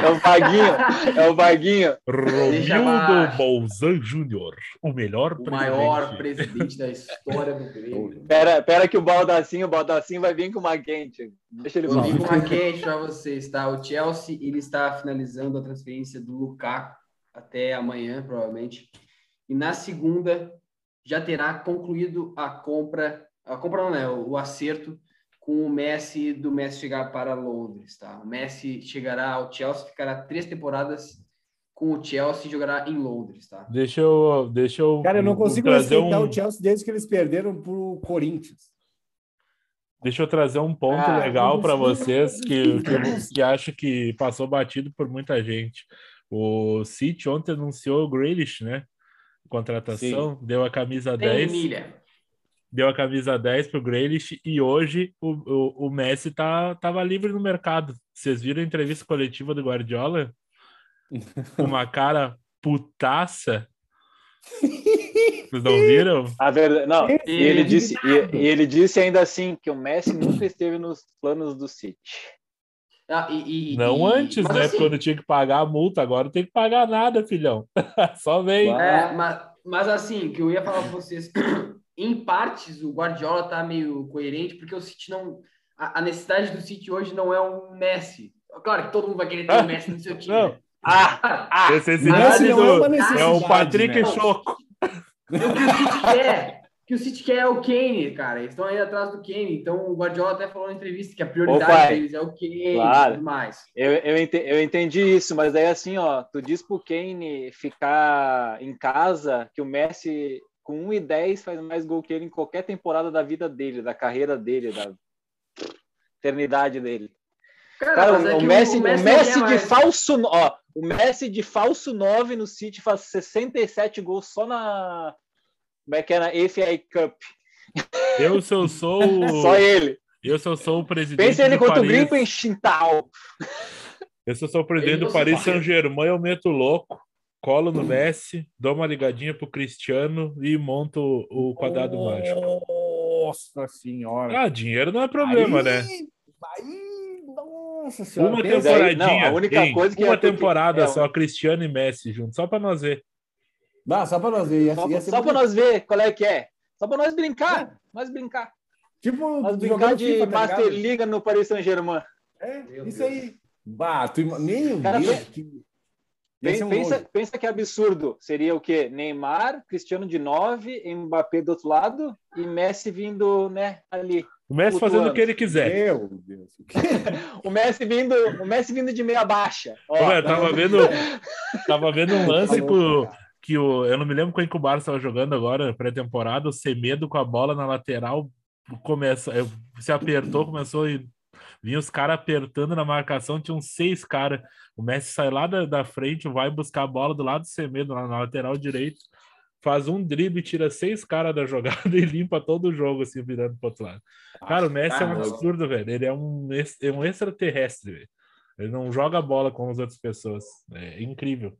É o Vaguinho, é o Vaguinho. Romildo. Bolzan Júnior, o melhor O presidente. maior presidente da história do Grêmio. Pera, pera que o Baldacinho, o Baldacinho vai vir com uma quente. Deixa ele Eu falar. digo uma quente para vocês, tá? O Chelsea ele está finalizando a transferência do Lukaku até amanhã, provavelmente. E na segunda já terá concluído a compra, a compra não é, o acerto com o Messi do Messi chegar para Londres, tá? O Messi chegará ao Chelsea, ficará três temporadas com o Chelsea e jogará em Londres, tá? Deixa eu, deixa eu. Cara, eu não consigo respeitar um, o Chelsea desde que eles perderam pro Corinthians. Deixa eu trazer um ponto Ah, legal para vocês que, que, que acho que passou batido por muita gente. O City ontem anunciou o Grealish, né? Contratação, deu a camisa Tem 10. milha. Deu a camisa 10 pro Grealish e hoje o, o, o Messi tá, tava livre no mercado. Vocês viram a entrevista coletiva do Guardiola? Uma cara putaça. Vocês não viram? A verdade, não. E Ele disse, e, e ele disse ainda assim que o Messi nunca esteve nos planos do City. Ah, e, e- Não e- antes, mas né? assim, Quando tinha que pagar a multa, agora não tem que pagar nada, filhão. Só vem. É, mas, mas assim, que eu ia falar para vocês, em partes o Guardiola tá meio coerente, porque o City não. A, a necessidade do City hoje não é um Messi. Claro que todo mundo vai querer ter o Messi no seu time. Não. né? Ah, ah, Necessidade Messi não é é o Patrick né? Choco. o que o City quer. O que o City quer é o Kane, cara. Eles estão aí atrás do Kane. Então o Guardiola até falou na entrevista que a prioridade Ô, pai. deles é o Kane Claro. e tudo mais. Eu, eu, ente- eu entendi isso, mas daí assim, ó, tu diz pro Kane ficar em casa que o Messi com 1 e 10 faz mais gol que ele em qualquer temporada da vida dele, da carreira dele, da eternidade dele. Cara, mas é o, Messi, o não Messi quer de mais. falso, ó, o Messi de falso 9 no City faz 67 gols só na como é que é na FA Cup. Eu, se eu sou. o- Só ele. Eu, se eu sou o presidente. Pensa ele do contra o Paris- Gringo em Chintal. Eu se eu sou o presidente Ele do Paris. Saint-Germain, eu meto louco, colo no Messi, dou uma ligadinha pro Cristiano e monto o quadrado mágico. Nossa senhora. Ah, dinheiro não é problema, Aí- né? Aí, nossa senhora. Uma temporadinha. não, a única hein? coisa que uma é temporada é, só, Cristiano e Messi juntos, só pra nós ver. Dá, só pra nós ver. Ia, Só, ia só pra nós ver qual é que é. Só pra nós brincar. Nós brincar. Tipo, Nós brincar de FIFA, tá Master ligado? Liga no Paris Saint-Germain. É, Meu isso Deus. aí. Bah, tu, ima- meu Cara, Deus. Que... um Pensa, nojo. pensa que absurdo. Seria o quê? Neymar, Cristiano de 9, Mbappé do outro lado e Messi vindo, né, ali. O Messi Flutuando. fazendo o que ele quiser. Meu Deus. O Messi vindo, o Messi vindo de meia baixa. Ó, velho, tava vendo, tava vendo um lance Tá pro, louco, cara. que o, eu não me lembro quem que o Barça estava jogando agora, pré-temporada, o Semedo com a bola na lateral, começa, eu- se apertou, começou e vinha os caras apertando na marcação, tinham seis caras. O Messi sai lá da, da frente, vai buscar a bola do lado do Semedo, lá na lateral direito, faz um drible, tira seis caras da jogada e limpa todo o jogo, assim, virando pro outro lado. Cara, o Messi é um tá louco. absurdo, velho. Ele é um, é um extraterrestre, velho. Ele não joga bola como as outras pessoas. É incrível.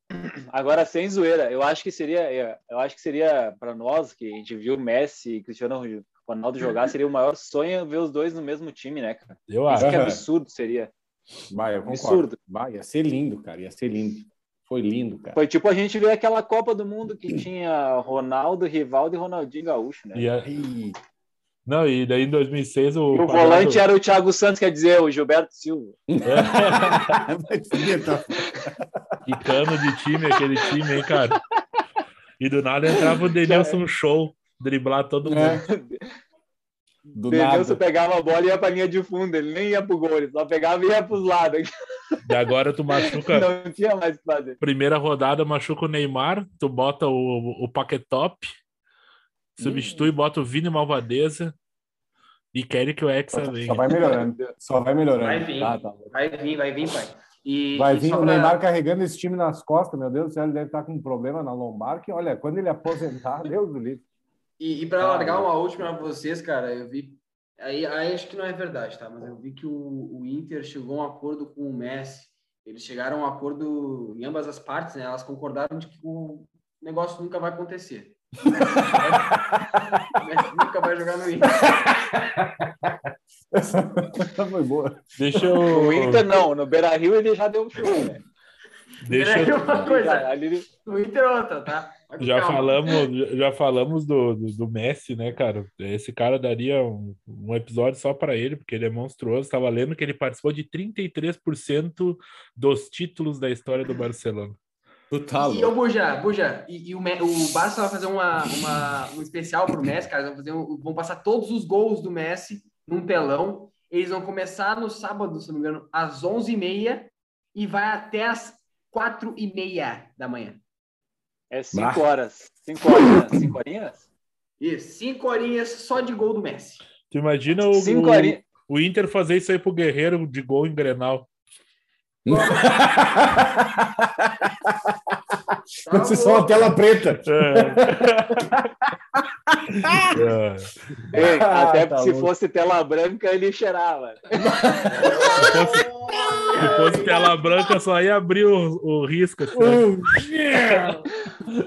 Agora, sem zoeira, eu acho que seria, é, eu acho que seria para nós que a gente viu Messi e Cristiano Ronaldo jogar, seria o maior sonho ver os dois no mesmo time, né, cara? Eu Isso acho. que absurdo seria. Vai, eu concordo. Absurdo. Vai, ia ser lindo, cara. Ia ser lindo. Foi lindo, cara. Foi tipo a gente ver aquela Copa do Mundo que tinha Ronaldo, Rivaldo e Ronaldinho Gaúcho, né? E Não, e daí em 2006 o. O Quadrado- volante era o Thiago Santos, quer dizer, o Gilberto Silva. tá? Que cano de time aquele time, hein, cara? E do nada entrava o Denilson Show, driblar todo mundo. É. Do Denilson nada. pegava a bola e ia pra linha de fundo, ele nem ia pro gol, ele só pegava e ia pros lados. E agora tu machuca. Não tinha mais o que fazer. Primeira rodada, machuca o Neymar, tu bota o, o Paquetop, substitui, bota o Vini Malvadeza e querem que o Hexa venha. Só vai melhorando. Só vai melhorando. Vai vir. Tá, tá. Vai vir, vai vir, pai. E, Vai vir só o pra- Neymar carregando esse time nas costas, meu Deus do céu, ele deve estar com um problema na lombar, que olha, quando ele aposentar, Deus do livre. E, e para Ah, largar é. uma última para vocês, cara, eu vi. Aí, aí acho que não é verdade, tá? Mas eu vi que o, o Inter chegou a um acordo com o Messi. Eles chegaram a um acordo em ambas as partes, né? Elas concordaram de que o negócio nunca vai acontecer. O Messi nunca vai jogar no Inter. Essa foi boa. Deixa eu. O Inter não, no Beira Rio ele já deu show, né? Deixa eu. uma coisa. Ali- No Inter é outra, tá? Já calma. falamos, já falamos do, do, do Messi, né, cara? Esse cara daria um, um episódio só para ele, porque ele é monstruoso. Estava lendo que ele participou de 33% dos títulos da história do Barcelona. Tu tá E o Buja, Buja, e, e o, Me- o Barça vai fazer uma, uma, um especial pro Messi, cara. Vão, fazer um- vão passar todos os gols do Messi num telão. Eles vão começar no sábado, se não me engano, às 11h30 e vai até às 4h30 da manhã. É cinco horas. Cinco horas. Cinco horinhas? Isso, 5 horinhas só de gol do Messi. Tu imagina o, Cinco o, o Inter fazer isso aí pro Guerreiro de gol em Grenal. Quando você só uma tela preta. É. Ei, Ah, até tá se louco. fosse tela branca, ele cheirava. Se fosse, se fosse tela branca, só ia abrir o, o risco. assim.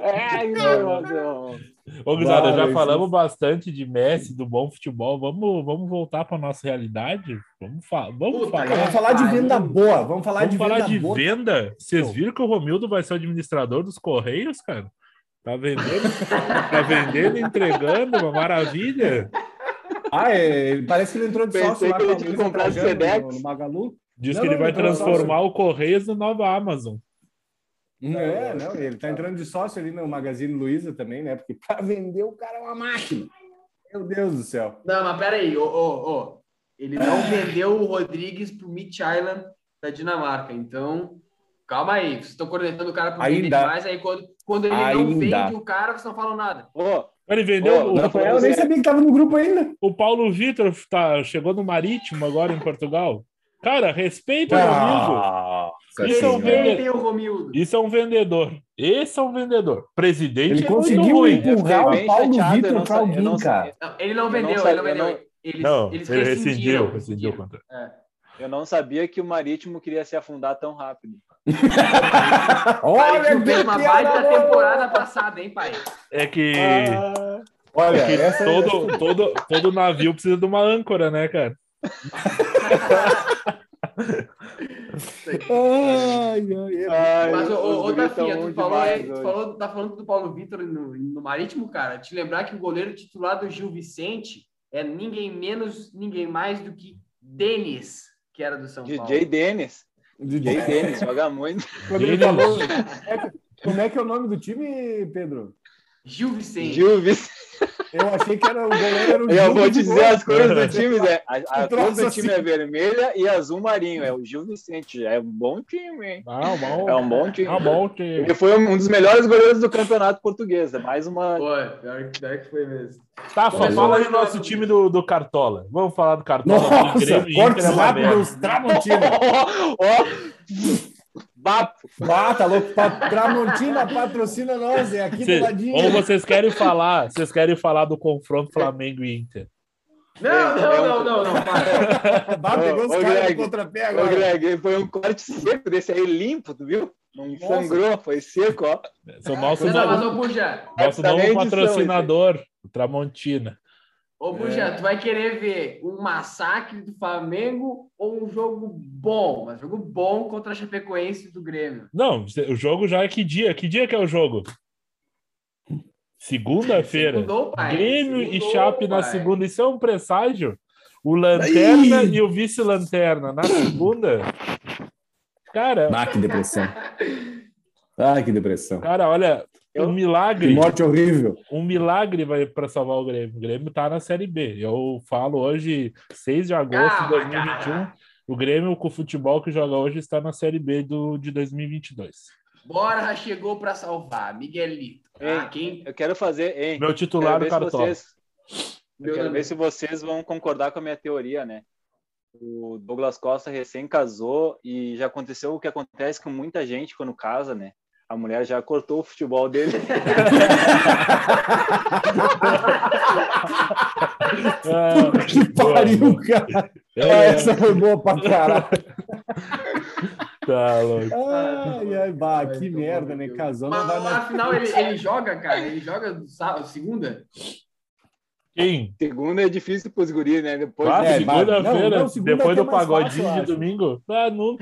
Ai, meu Deus. Ô, Guizada, já falamos bastante de Messi, do bom futebol. Vamos, vamos voltar para nossa realidade? Vamos, fa vamos Puta, falar. Vamos falar de venda boa. Vamos falar Vamos de falar venda de boa. venda. Vocês viram que o Romildo vai ser o administrador dos Correios, cara? Tá vendendo, tá vendendo, entregando, uma maravilha. Ah, é, parece que ele entrou de Pensei sócio lá que ele com a tinha Luísa comprado Trajano Sedex. no, no Magalu. Diz Não, que ele não, vai transformar o Correios no novo Amazon. É, não, ele tá entrando de sócio ali no Magazine Luiza também, né? Porque para vender o cara é uma máquina. Meu Deus do céu. Não, mas peraí, ô, ô, ô. Ele não vendeu o Rodrigues pro Mitch Island da Dinamarca. Então, calma aí. Vocês estão cornetando o cara por vender demais. Aí quando, quando ele não Ainda. vende o cara, vocês não falam nada. Ô, Ele vendeu Ô, o, não, Rafael, eu nem sabia que tava no grupo ainda. o Paulo Vitor, tá, chegou no Marítimo agora em Portugal. Cara, respeita o Romildo. Ah, Isso é um senhora. vende- Tem o Romildo. Isso é um vendedor. Esse é um vendedor. Presidente Ele é conseguiu empurrar o bem Paulo Vitor para alguém, não cara. Não, ele não Eu vendeu, não sabia, ele não vendeu. eu não- Eles, Não, eles ele rescindiu, rescindiu o contrato. É. eu não sabia que o Marítimo queria se afundar tão rápido. Olha fez uma baita temporada passada, hein, pai? É que, Olha, é que essa todo, todo, todo navio precisa de uma âncora, né, cara? Ai, ai, ai. Mas, ô, ô, Tafinha, tu falou, aí, tu falou, tá falando do Paulo Vitor no, no Marítimo, cara. Te lembrar que o goleiro titular do Gil Vicente é ninguém menos, ninguém mais do que Denis, que era do São Paulo. DJ Denis. DJ Denis, joga muito. Falou, é como é que é o nome do time, Pedro? Gil Vicente. Gil Vicente. Eu achei que era o goleiro Eu Gil vou te dizer as cores do time, Zé. A, a Um cor do time assim. é vermelha e azul marinho. É o Gil Vicente. É um bom time, hein? Ah, bom. É um bom time. Ah, bom time. Ele foi um dos melhores goleiros do campeonato português. É mais uma. Pô, pior, que- pior que foi mesmo. Tafa, Começou fala aí o nosso no- time do, do Cartola. Vamos falar do Cartola. Nossa, cortes é rápidos, Tramontina. Ó, Bapo. Ah, tá louco. Tramontina patrocina nós, é aqui Cê- do ladinho. ou vocês querem falar, vocês querem falar do confronto Flamengo e Inter? Não, É, não, não, não, não. Bah, pegou os caras Greg, de contrapé Ô, agora. Greg, foi um corte seco desse aí, limpo, tu viu? Não Nossa. sangrou, foi seco, ó. São nosso, Não, não, mas, novo, nosso tá novo patrocinador, o Tramontina. Ô Buja, tu vai querer ver um massacre do Flamengo ou um jogo bom? Mas jogo bom contra a Chapecoense do Grêmio. Não, o jogo já é que dia? Que dia que é o jogo? Segunda-feira. Segundou. Grêmio e Segundou, Chape na pai. segunda. Isso é um presságio. O Lanterna e o Vice-Lanterna na segunda. Cara, Ah, que depressão. Ah, que depressão. cara, olha, Eu- Um Que milagre. morte horrível. Um milagre vai para salvar o Grêmio. O Grêmio tá na Série B. Eu falo hoje, 6 de agosto de Calma, 2021. cara. O Grêmio, com o futebol que joga hoje, está na Série B do, de 2022. Bora chegou pra salvar. Miguelito. Ei, Ah, quem? Eu quero fazer, hein? Meu Quero titular do se Cartola. vocês, eu quero ver se vocês vão concordar com a minha teoria, né? O Douglas Costa recém casou e já aconteceu o que acontece com muita gente quando casa, né? A mulher já cortou o futebol dele. Ah, Que pariu, cara. É, Essa foi boa pra caralho. tá louco. Ai, ai, bah, Vai que merda, né? não Mas vai mais. afinal ele, ele joga, cara. Ele joga do sábado, segunda. Quem? Segunda é difícil pros guris, né? Depois Ah, É, segunda-feira, depois é do pagodinho fácil, de domingo. Ah, não.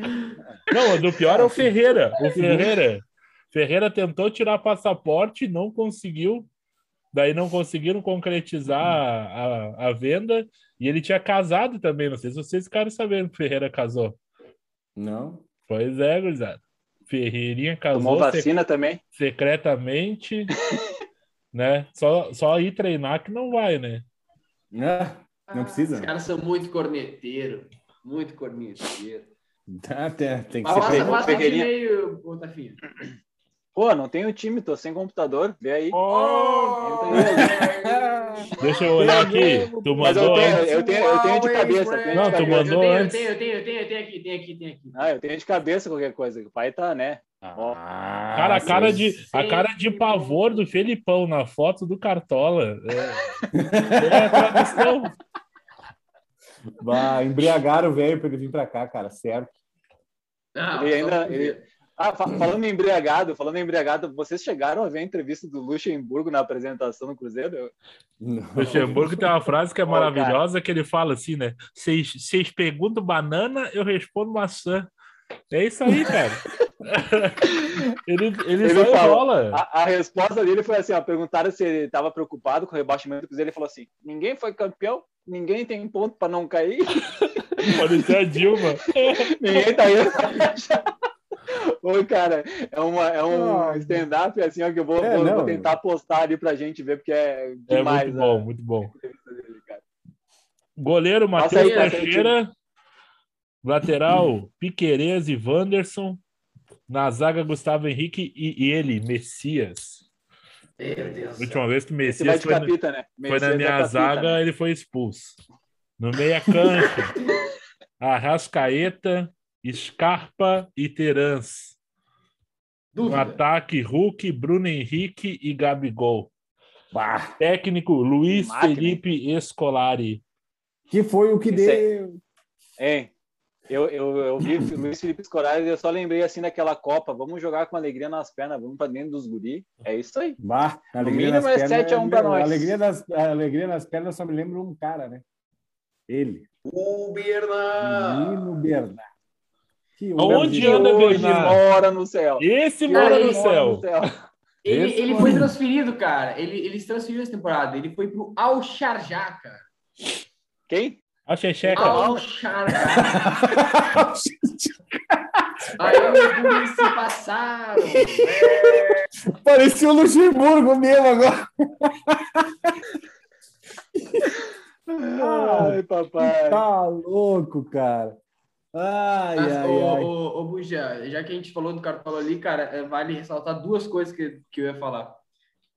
Não, o pior é o Ferreira. O Ferreira. Ferreira tentou tirar passaporte, não conseguiu. Daí não conseguiram concretizar a, a, a venda. E ele tinha casado também. Não sei se vocês ficaram sabendo que Ferreira casou. Não. Pois é, gurizada. Ferreirinha tomou casou sec- vacina também. secretamente. né? Só, só ir treinar que não vai, né? Ah, Não precisa. Os caras são muito corneteiro. Muito corneteiro. tá, tem, tem que ser Passa, passa o time Pô, não tenho time, tô sem computador. Vê aí. Oh, deixa eu olhar aqui. Tu Mas eu mandou tenho, eu tenho, eu tenho de cabeça. tenho de Não, tu cabeça. mandou eu tenho, antes. Eu tenho, eu tenho, eu tenho, eu tenho aqui, tem aqui, tem aqui. Ah, eu tenho de cabeça qualquer coisa. O pai tá, né? Ah, Cara, a cara, de, a cara de pavor do Felipão na foto do Cartola. É, é a tradução. Bah, embriagaram o velho pra ele vir pra cá, cara, certo. Não, Ele ainda- ele- Ah, fa- falando em embriagado, falando em embriagado, vocês chegaram a ver a entrevista do Luxemburgo na apresentação do Cruzeiro? Não. Luxemburgo tem uma frase que é maravilhosa, que ele fala assim, né? Vocês perguntam banana, eu respondo maçã. É isso aí, cara. ele, ele, Ele só falou-. A, a resposta dele foi assim: ó, perguntaram se ele estava preocupado com o rebaixamento do Cruzeiro. Ele falou assim: ninguém foi campeão, ninguém tem ponto para não cair, Pode ser a Dilma. ninguém tá indo. Oi, cara, é, uma, é um stand-up assim, ó, que eu vou, É, vou- não. vou tentar postar ali pra gente ver, porque é É demais. muito a bom, muito bom. Goleiro Matheus aí, Teixeira. Lateral Piquerez e Wanderson. Na zaga, Gustavo Henrique e, e ele, Messias. Meu Deus. A última vez que o Messias de foi, na- capita, né? foi na é minha capita, zaga, né? ele foi expulso. No meia cancha, Arrascaeta, Scarpa e Terans. No ataque, Hulk, Bruno Henrique e Gabigol. Bah, Técnico, Luiz Máquina? Felipe Escolari. que foi o que Isso aí. deu. Hein? Eu, eu, eu vi o Luiz Felipe Scolari e eu só lembrei assim daquela Copa. Vamos jogar com alegria nas pernas, vamos pra dentro dos guri. É isso aí. Bah, alegria mínimo nas é pernas. 7 a 1 pra nós. Alegria alegria nas pernas só me lembra um cara, né? Ele. O Bernard. Menino Bernardo. Que homem. anda Bernardo? mora no céu. Esse mora no Mora céu. no céu. Ele, ele foi transferido, cara. Ele, ele se transferiu essa temporada. Ele foi pro Al Sharjah, cara. Quem? A Checheca. Al Sharjah. Aí os se passaram. É. Parecia o Luxemburgo mesmo agora. Ai, papai. Tá louco, cara. Ai, Mas, ai, ô, ai. ô, ô, Buja, já que a gente falou do Cartola ali, cara, é, vale ressaltar duas coisas que, que eu ia falar.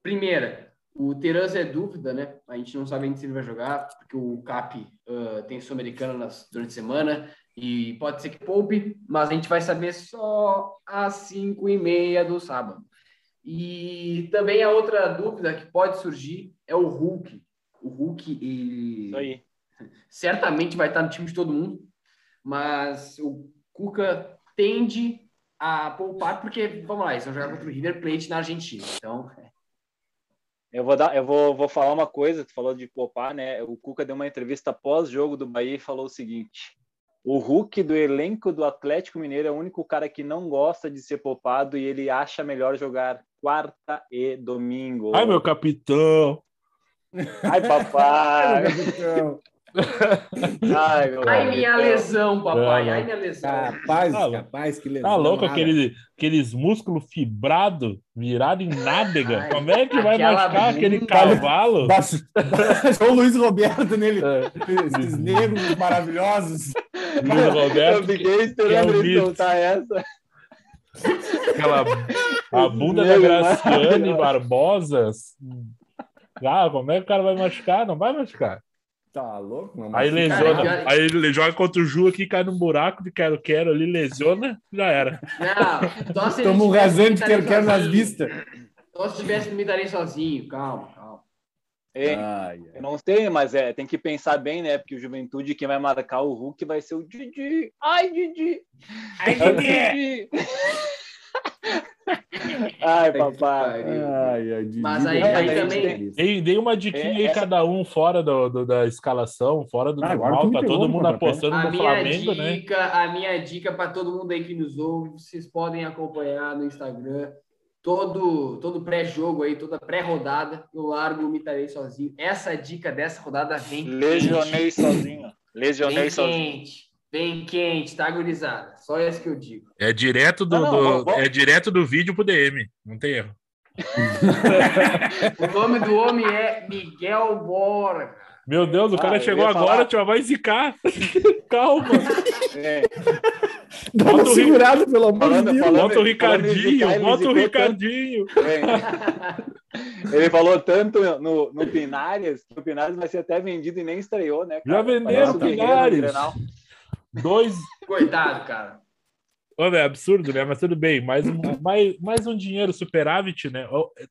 Primeira, o Terans é dúvida, né? A gente não sabe ainda se ele vai jogar, porque o Cap ah, tem Sul-Americana nas- durante a semana e pode ser que poupe, mas a gente vai saber só às 5 e meia do sábado. E também a outra dúvida que pode surgir é o Hulk. O Hulk, ele Isso aí. certamente vai estar no time de todo mundo, mas o Cuca tende a poupar, porque, vamos lá, eles vão jogar contra o River Plate na Argentina. Então, Eu vou dar, eu vou, vou falar uma coisa, tu falou de poupar, né? O Cuca deu uma entrevista pós-jogo do Bahia e falou o seguinte: o Hulk do elenco do Atlético Mineiro é o único cara que não gosta de ser poupado e ele acha melhor jogar quarta e domingo. Ai, meu capitão. Ai, papai. Capitão. Ai, meu Ai, Deus. minha lesão, papai. Ai, minha lesão. Capaz, Tá capaz que lesão. Tá louco nada. aquele, aqueles músculos fibrados virados em nádega? Ai, Como é que vai machucar aquele cavalo? Baixou o Luiz Roberto nele. É, Esses negros maravilhosos. Luiz Eu Roberto, fiquei que é esperando ele soltar essa. aquela, a bunda da Negro Graciane. Barbosa. Ah, como é que o cara vai machucar? Não vai machucar. Tá louco? Não, Aí mas- lesiona. Cara, Aí ele joga contra o Ju aqui, cai num buraco de quero-quero ali, lesiona, já era. Não, só se Toma um rasante me que eu darem quero nas vistas. Só se tivesse me darem sozinho. Calma, calma. Ei, Ai, Eu não sei, mas é, tem que pensar bem, né? Porque o Juventude, quem vai marcar o Hulk vai ser o Didi. Ai, Didi! Ai, Didi! Ai, papai. ai, ai, de Mas aí- aí Ai, também-. Dei, dei uma diquinha É, aí, essa- cada um fora do, do- da escalação, fora do Ah, normal. Tá todo mundo apostando A no minha Flamengo, né? dica, a minha dica para todo mundo aí que nos ouve, vocês podem acompanhar no Instagram todo todo pré-jogo aí, toda pré-rodada, eu largo o Mitarei sozinho. Essa dica dessa rodada vem Lesionei sozinho. quente, Lesionei vem sozinho. quente, vem quente, tá gurizada? Só isso que eu digo. É direto do, Não, não, do- é direto do vídeo pro DM. Não tem erro. O nome do homem é Miguel Borga. Meu Deus, o Ah, cara chegou agora, tio, vai zicar. Calma. É, Dá uma Ri- segurada, pelo amor de Deus. Bota o Ricardinho, bota o Ricardinho. é. Ele falou tanto no, no Pinares que o Pinares vai ser até vendido e nem estreou, né? Já cara? venderam Parece o Pinares. Dois. Coitado, cara. É absurdo, né? Mas tudo bem. Mais um, mais, mais um dinheiro superávit, né?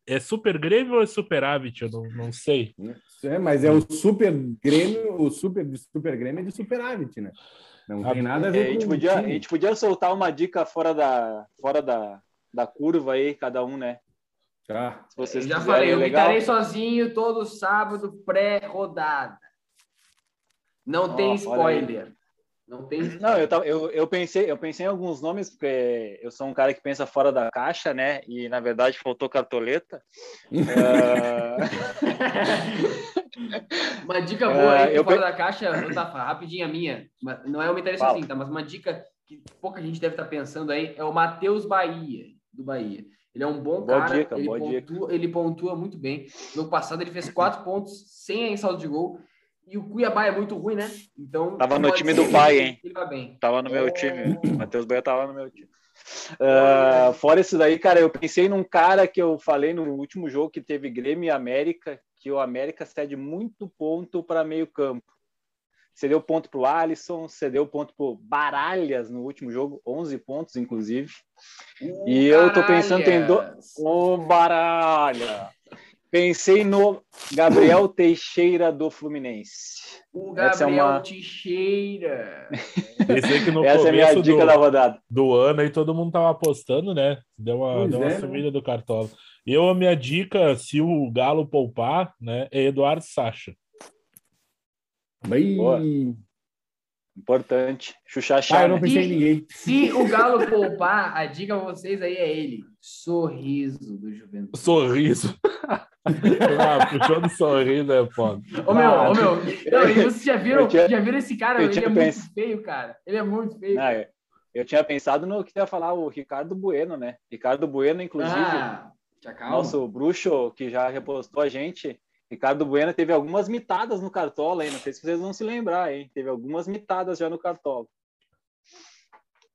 É super Grêmio ou é superávit? Eu não, não sei. É, mas é o super Grêmio, o super de super Grêmio é de superávit, né? Não tem nada a É, ver a, gente com podia, a gente podia soltar uma dica fora da, fora da, da curva aí, cada um, né? Tá. Se vocês Eu já quiserem, falei, é eu legal. Mitarei sozinho todo sábado pré-rodada. Não Ó, tem spoiler. Não tem Não, eu, tava- eu, eu, pensei, eu pensei em alguns nomes, porque eu sou um cara que pensa fora da caixa, né? E na verdade faltou cartoleta. Ah, Uma dica boa aí, É, eu fora pe- da caixa, Tafa, rapidinho a minha. Mas Não é o Mitarei Fala. sozinho, tá? Mas uma dica que pouca gente deve estar pensando aí é o Matheus Bahia, do Bahia. Ele é um bom Boa cara, dica, ele, boa pontua, ele pontua muito bem. No passado ele fez quatro pontos sem a saldo de gol. E o Cuiabá é muito ruim, né? Então. Tava no time do pai, hein? Ele vai bem. tava no meu time. O Matheus Boia tava no meu time. Ah, fora isso daí, cara, eu pensei num cara que eu falei no último jogo que teve Grêmio e América, que o América cede muito ponto para meio campo. Cedeu ponto pro Alisson, cedeu ponto pro Baralhas no último jogo, 11 pontos, inclusive. E eu tô pensando, tem do- Caralhas. Ô, Baralha! Pensei no Gabriel Teixeira do Fluminense. O Essa é Gabriel uma- Teixeira. Esse aí que no Essa é a minha dica do, da rodada. do ano aí todo mundo tava apostando, né? Deu uma, Pois deu uma é, né? do cartola. Eu, a minha dica, se o Galo poupar, né, é Eduardo Sacha. Bem... Importante. Xuxa Ah, eu Chá, não pensei em ninguém. Se o Galo poupar, a dica pra vocês aí é ele. Sorriso do Juventude. Sorriso. ah, puxou do sorriso é foda. Ô meu, Ah, ô meu. Não, e vocês já viram, tinha- já viram esse cara? Ele é tinha muito pens- feio, cara. Ele é muito feio. Ah, eu- eu tinha pensado no que ia falar o Ricardo Bueno, né? Ricardo Bueno, inclusive, Ah, nosso bruxo que já repostou a gente. Ricardo Bueno teve algumas mitadas no Cartola aí, não sei se vocês vão se lembrar, hein? Teve algumas mitadas já no Cartola.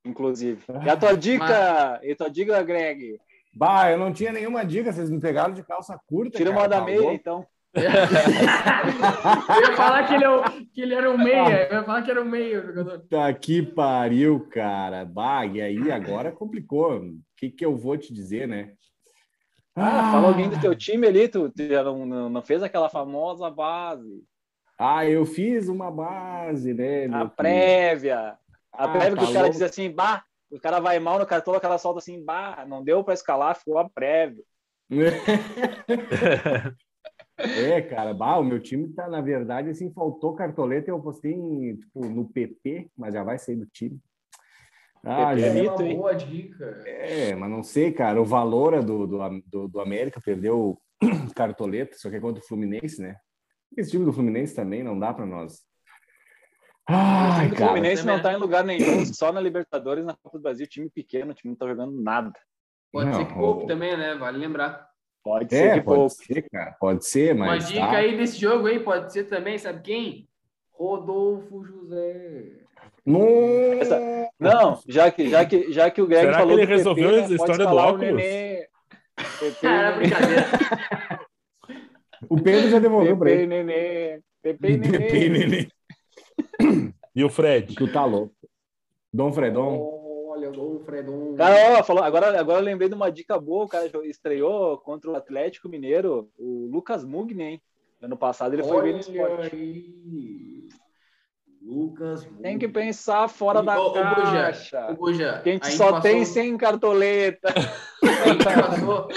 Inclusive. E a tua dica, e a tua dica, Greg? Bah, eu não tinha nenhuma dica, vocês me pegaram de calça curta. Tira cara, uma da tá meia, então. Eu ia falar que ele, é o- que ele era um meia. Eu ia falar que era um meia jogador. Tá que pariu, cara. Bah, e aí agora complicou. O que, que eu vou te dizer, né? Ah, fala alguém do teu time ali, tu, tu já não, não, fez aquela famosa base. Ah, eu fiz uma base, né? A prévia. A Ah, prévia que tá o cara louco. diz assim, bah, o cara vai mal no cartão, o cara solta assim, bah, não deu pra escalar, ficou a prévia. É, cara, bah, o meu time tá, na verdade, assim, faltou cartoleta, eu postei em, tipo, no PP, mas já vai sair do time. Ah, é É uma mito, hein? boa dica. é, mas não sei, cara, o Valora do, do, do, do América perdeu cartoleta, só que é contra o Fluminense, né? Esse time do Fluminense também não dá para nós Ai, o cara. Fluminense não tá em lugar nenhum, só na Libertadores, na Copa do Brasil, time pequeno, o time não tá jogando nada. Pode Não, ser que poupe o- também, né? Vale lembrar. Pode ser É, que pode pouco. ser, cara. Pode ser, Uma mas. dica tá. aí desse jogo aí pode ser também, sabe quem? Rodolfo José. Nossa. Não, já que, já que, já que o Greg Será que falou ele do PP, resolveu né, a história do óculos? Nenê. PP, Cara, Nenê, brincadeira. O Pedro já devolveu PP, ele. Nenê. PP, Nenê. Pepe, neném. E o Fred? Tu tá louco. Dom Fredon. Olha, o Fredon. Cara, ó, falou, agora, agora eu lembrei de uma dica boa, o cara estreou contra o Atlético Mineiro, o Lucas Mugni, hein? Ano passado ele foi bem no Olha esporte. aí. Lucas. Tem que pensar fora da ô, Buja, caixa. Ô, Buja, Que a gente a gente só passou- tem 100 cartoleta. A gente, passou,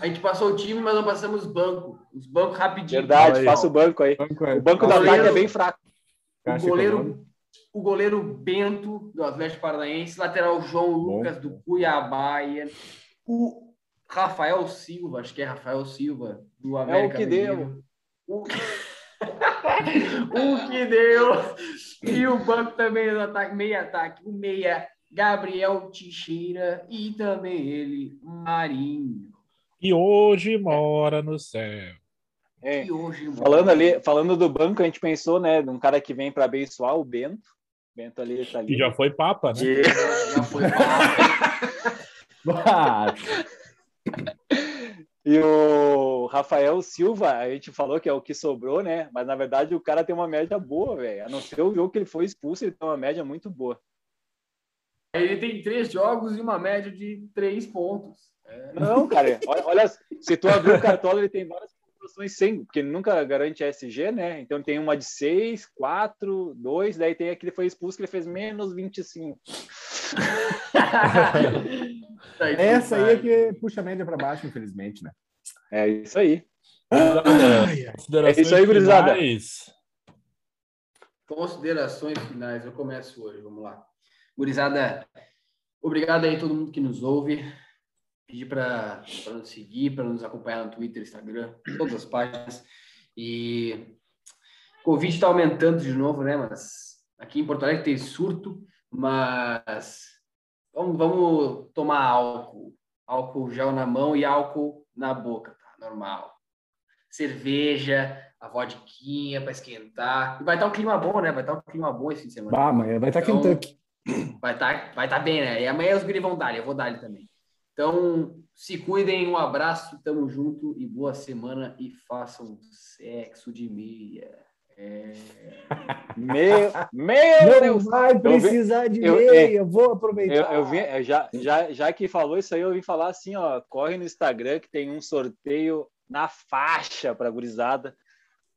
a gente passou o time, mas não passamos banco. Os bancos rapidinho. Verdade, aí. passa o banco aí. Banco, O banco do Goleiro. ataque é bem fraco. O goleiro, o goleiro Bento, do Atlético Paranaense, lateral João Lucas, do Cuiabá, o Rafael Silva, acho que é Rafael Silva, do América que Mineiro. O... o que deu. E o banco também do ataque, meio ataque, o meia Gabriel Teixeira e também ele, Marinho. E hoje mora no céu. É. E hoje, Falando ali, falando do banco, a gente pensou, né, de um cara que vem para abençoar o Bento. Bento ali tá ali. Que já foi papa, né? E- já foi Ah, E o Rafael Silva, a gente falou que é o que sobrou, né? Mas na verdade o cara tem uma média boa, velho. A não ser o jogo que ele foi expulso, ele tem uma média muito boa. Ele tem três jogos e uma média de três pontos. Não, cara, olha, olha, se tu abrir o cartola, ele tem várias pontuações sem, porque ele nunca garante SG, né? Então ele tem uma de 6, 4, 2, daí tem aquele que foi expulso que ele fez menos 25. Tá essa aí é que puxa a média pra baixo, infelizmente, né? É isso aí. Considerações É isso aí, gurizada. finais. Considerações finais, eu começo hoje, vamos lá. Gurizada, obrigado aí a todo mundo que nos ouve. Pedir para nos seguir, para nos acompanhar no Twitter, Instagram, todas as páginas. E o Covid está aumentando de novo, né? Mas aqui em Porto Alegre tem surto, mas vamos, vamos tomar álcool. Álcool gel na mão e álcool na boca? Normal. Cerveja, a vodquinha para esquentar. E vai estar um clima bom, né? Vai estar um clima bom esse fim de semana. Amanhã vai estar Então, Kentucky. Vai estar vai tá bem, né? E amanhã os guri vão dar, eu vou dar também. Então, se cuidem, um abraço, tamo junto e boa semana e façam sexo de meia. É... Meu, meu Não Deus! vai precisar de eu- meia, eu vou aproveitar. Eu, eu vim, eu já, já, já que falou isso aí, eu vim falar assim, ó, corre no Instagram que tem um sorteio na faixa para gurizada.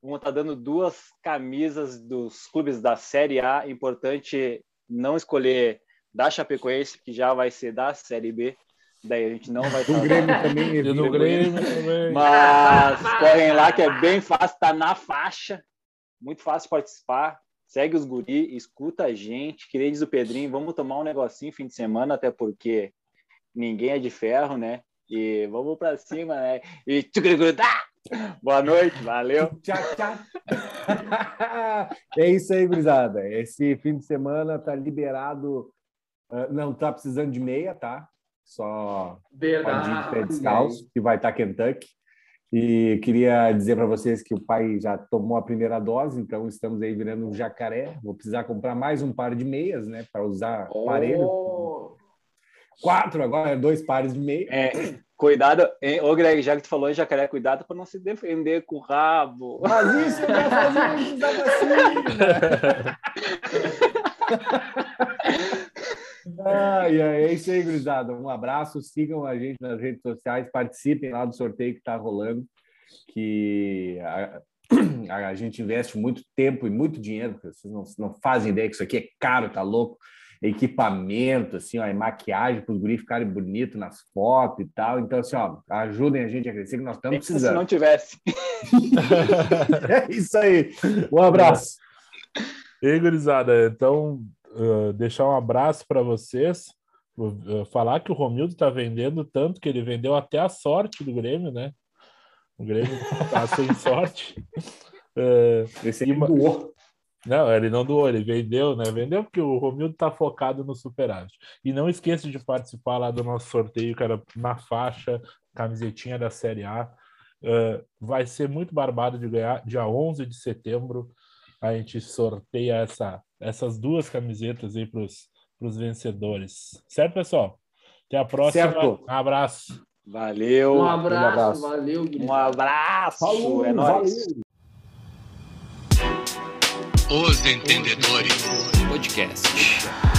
Vamos estar dando duas camisas dos clubes da Série A. Importante não escolher da Chapecoense, que já vai ser da Série B. Daí a gente não vai Do estar. Grêmio também. Do Grêmio também. Mas correm lá que é bem fácil, tá na faixa. Muito fácil participar. Segue os guri, escuta a gente. Que nem diz o Pedrinho, vamos tomar um negocinho fim de semana, até porque ninguém é de ferro, né? E vamos pra cima, né? E! Boa noite, valeu. Tchau, tchau. é isso aí, gurizada. Esse fim de semana tá liberado. ah, não tá precisando de meia, tá? Só pode ir de pé Verdade. descalço, que vai estar Kentucky. E queria dizer para vocês que o pai já tomou a primeira dose, então estamos aí virando um jacaré. Vou precisar comprar mais um par de meias, né, para usar aparelho. Oh, Quatro agora, dois pares de meia. É, cuidado, hein? Ô Greg, já que tu falou em jacaré, cuidado para não se defender com o rabo. Mas isso antes da vacina. Ai, ai, é isso aí, gurizada. Um abraço, sigam a gente nas redes sociais, participem lá do sorteio que está rolando, que a, a gente investe muito tempo e muito dinheiro, porque vocês não, não fazem ideia que isso aqui é caro, tá louco? Equipamento, assim, ó, e maquiagem para os guris ficarem bonitos nas fotos e tal. Então, assim, ó, ajudem a gente a crescer, que nós estamos Se precisando. não tivesse. É isso aí. Um abraço. E gurizada, então, uh, deixar um abraço para vocês. Uh, falar que o Romildo está vendendo tanto que ele vendeu até a sorte do Grêmio, né? O Grêmio está sem sorte. Uh, Esse E aí ma- doou. Não, ele não doou, ele vendeu, né? Vendeu porque o Romildo tá focado no superávit. E não esqueça de participar lá do nosso sorteio, cara, na faixa, camisetinha da Série A. Uh, vai ser muito barbado de ganhar. Dia 11 de setembro, a gente sorteia essa, essas duas camisetas aí para os vencedores. Certo, pessoal? Até a próxima. Certo. Um abraço. Valeu. Um abraço, abraço. valeu, Um abraço. Falou, é nóis. valeu. Os Entendedores Podcast.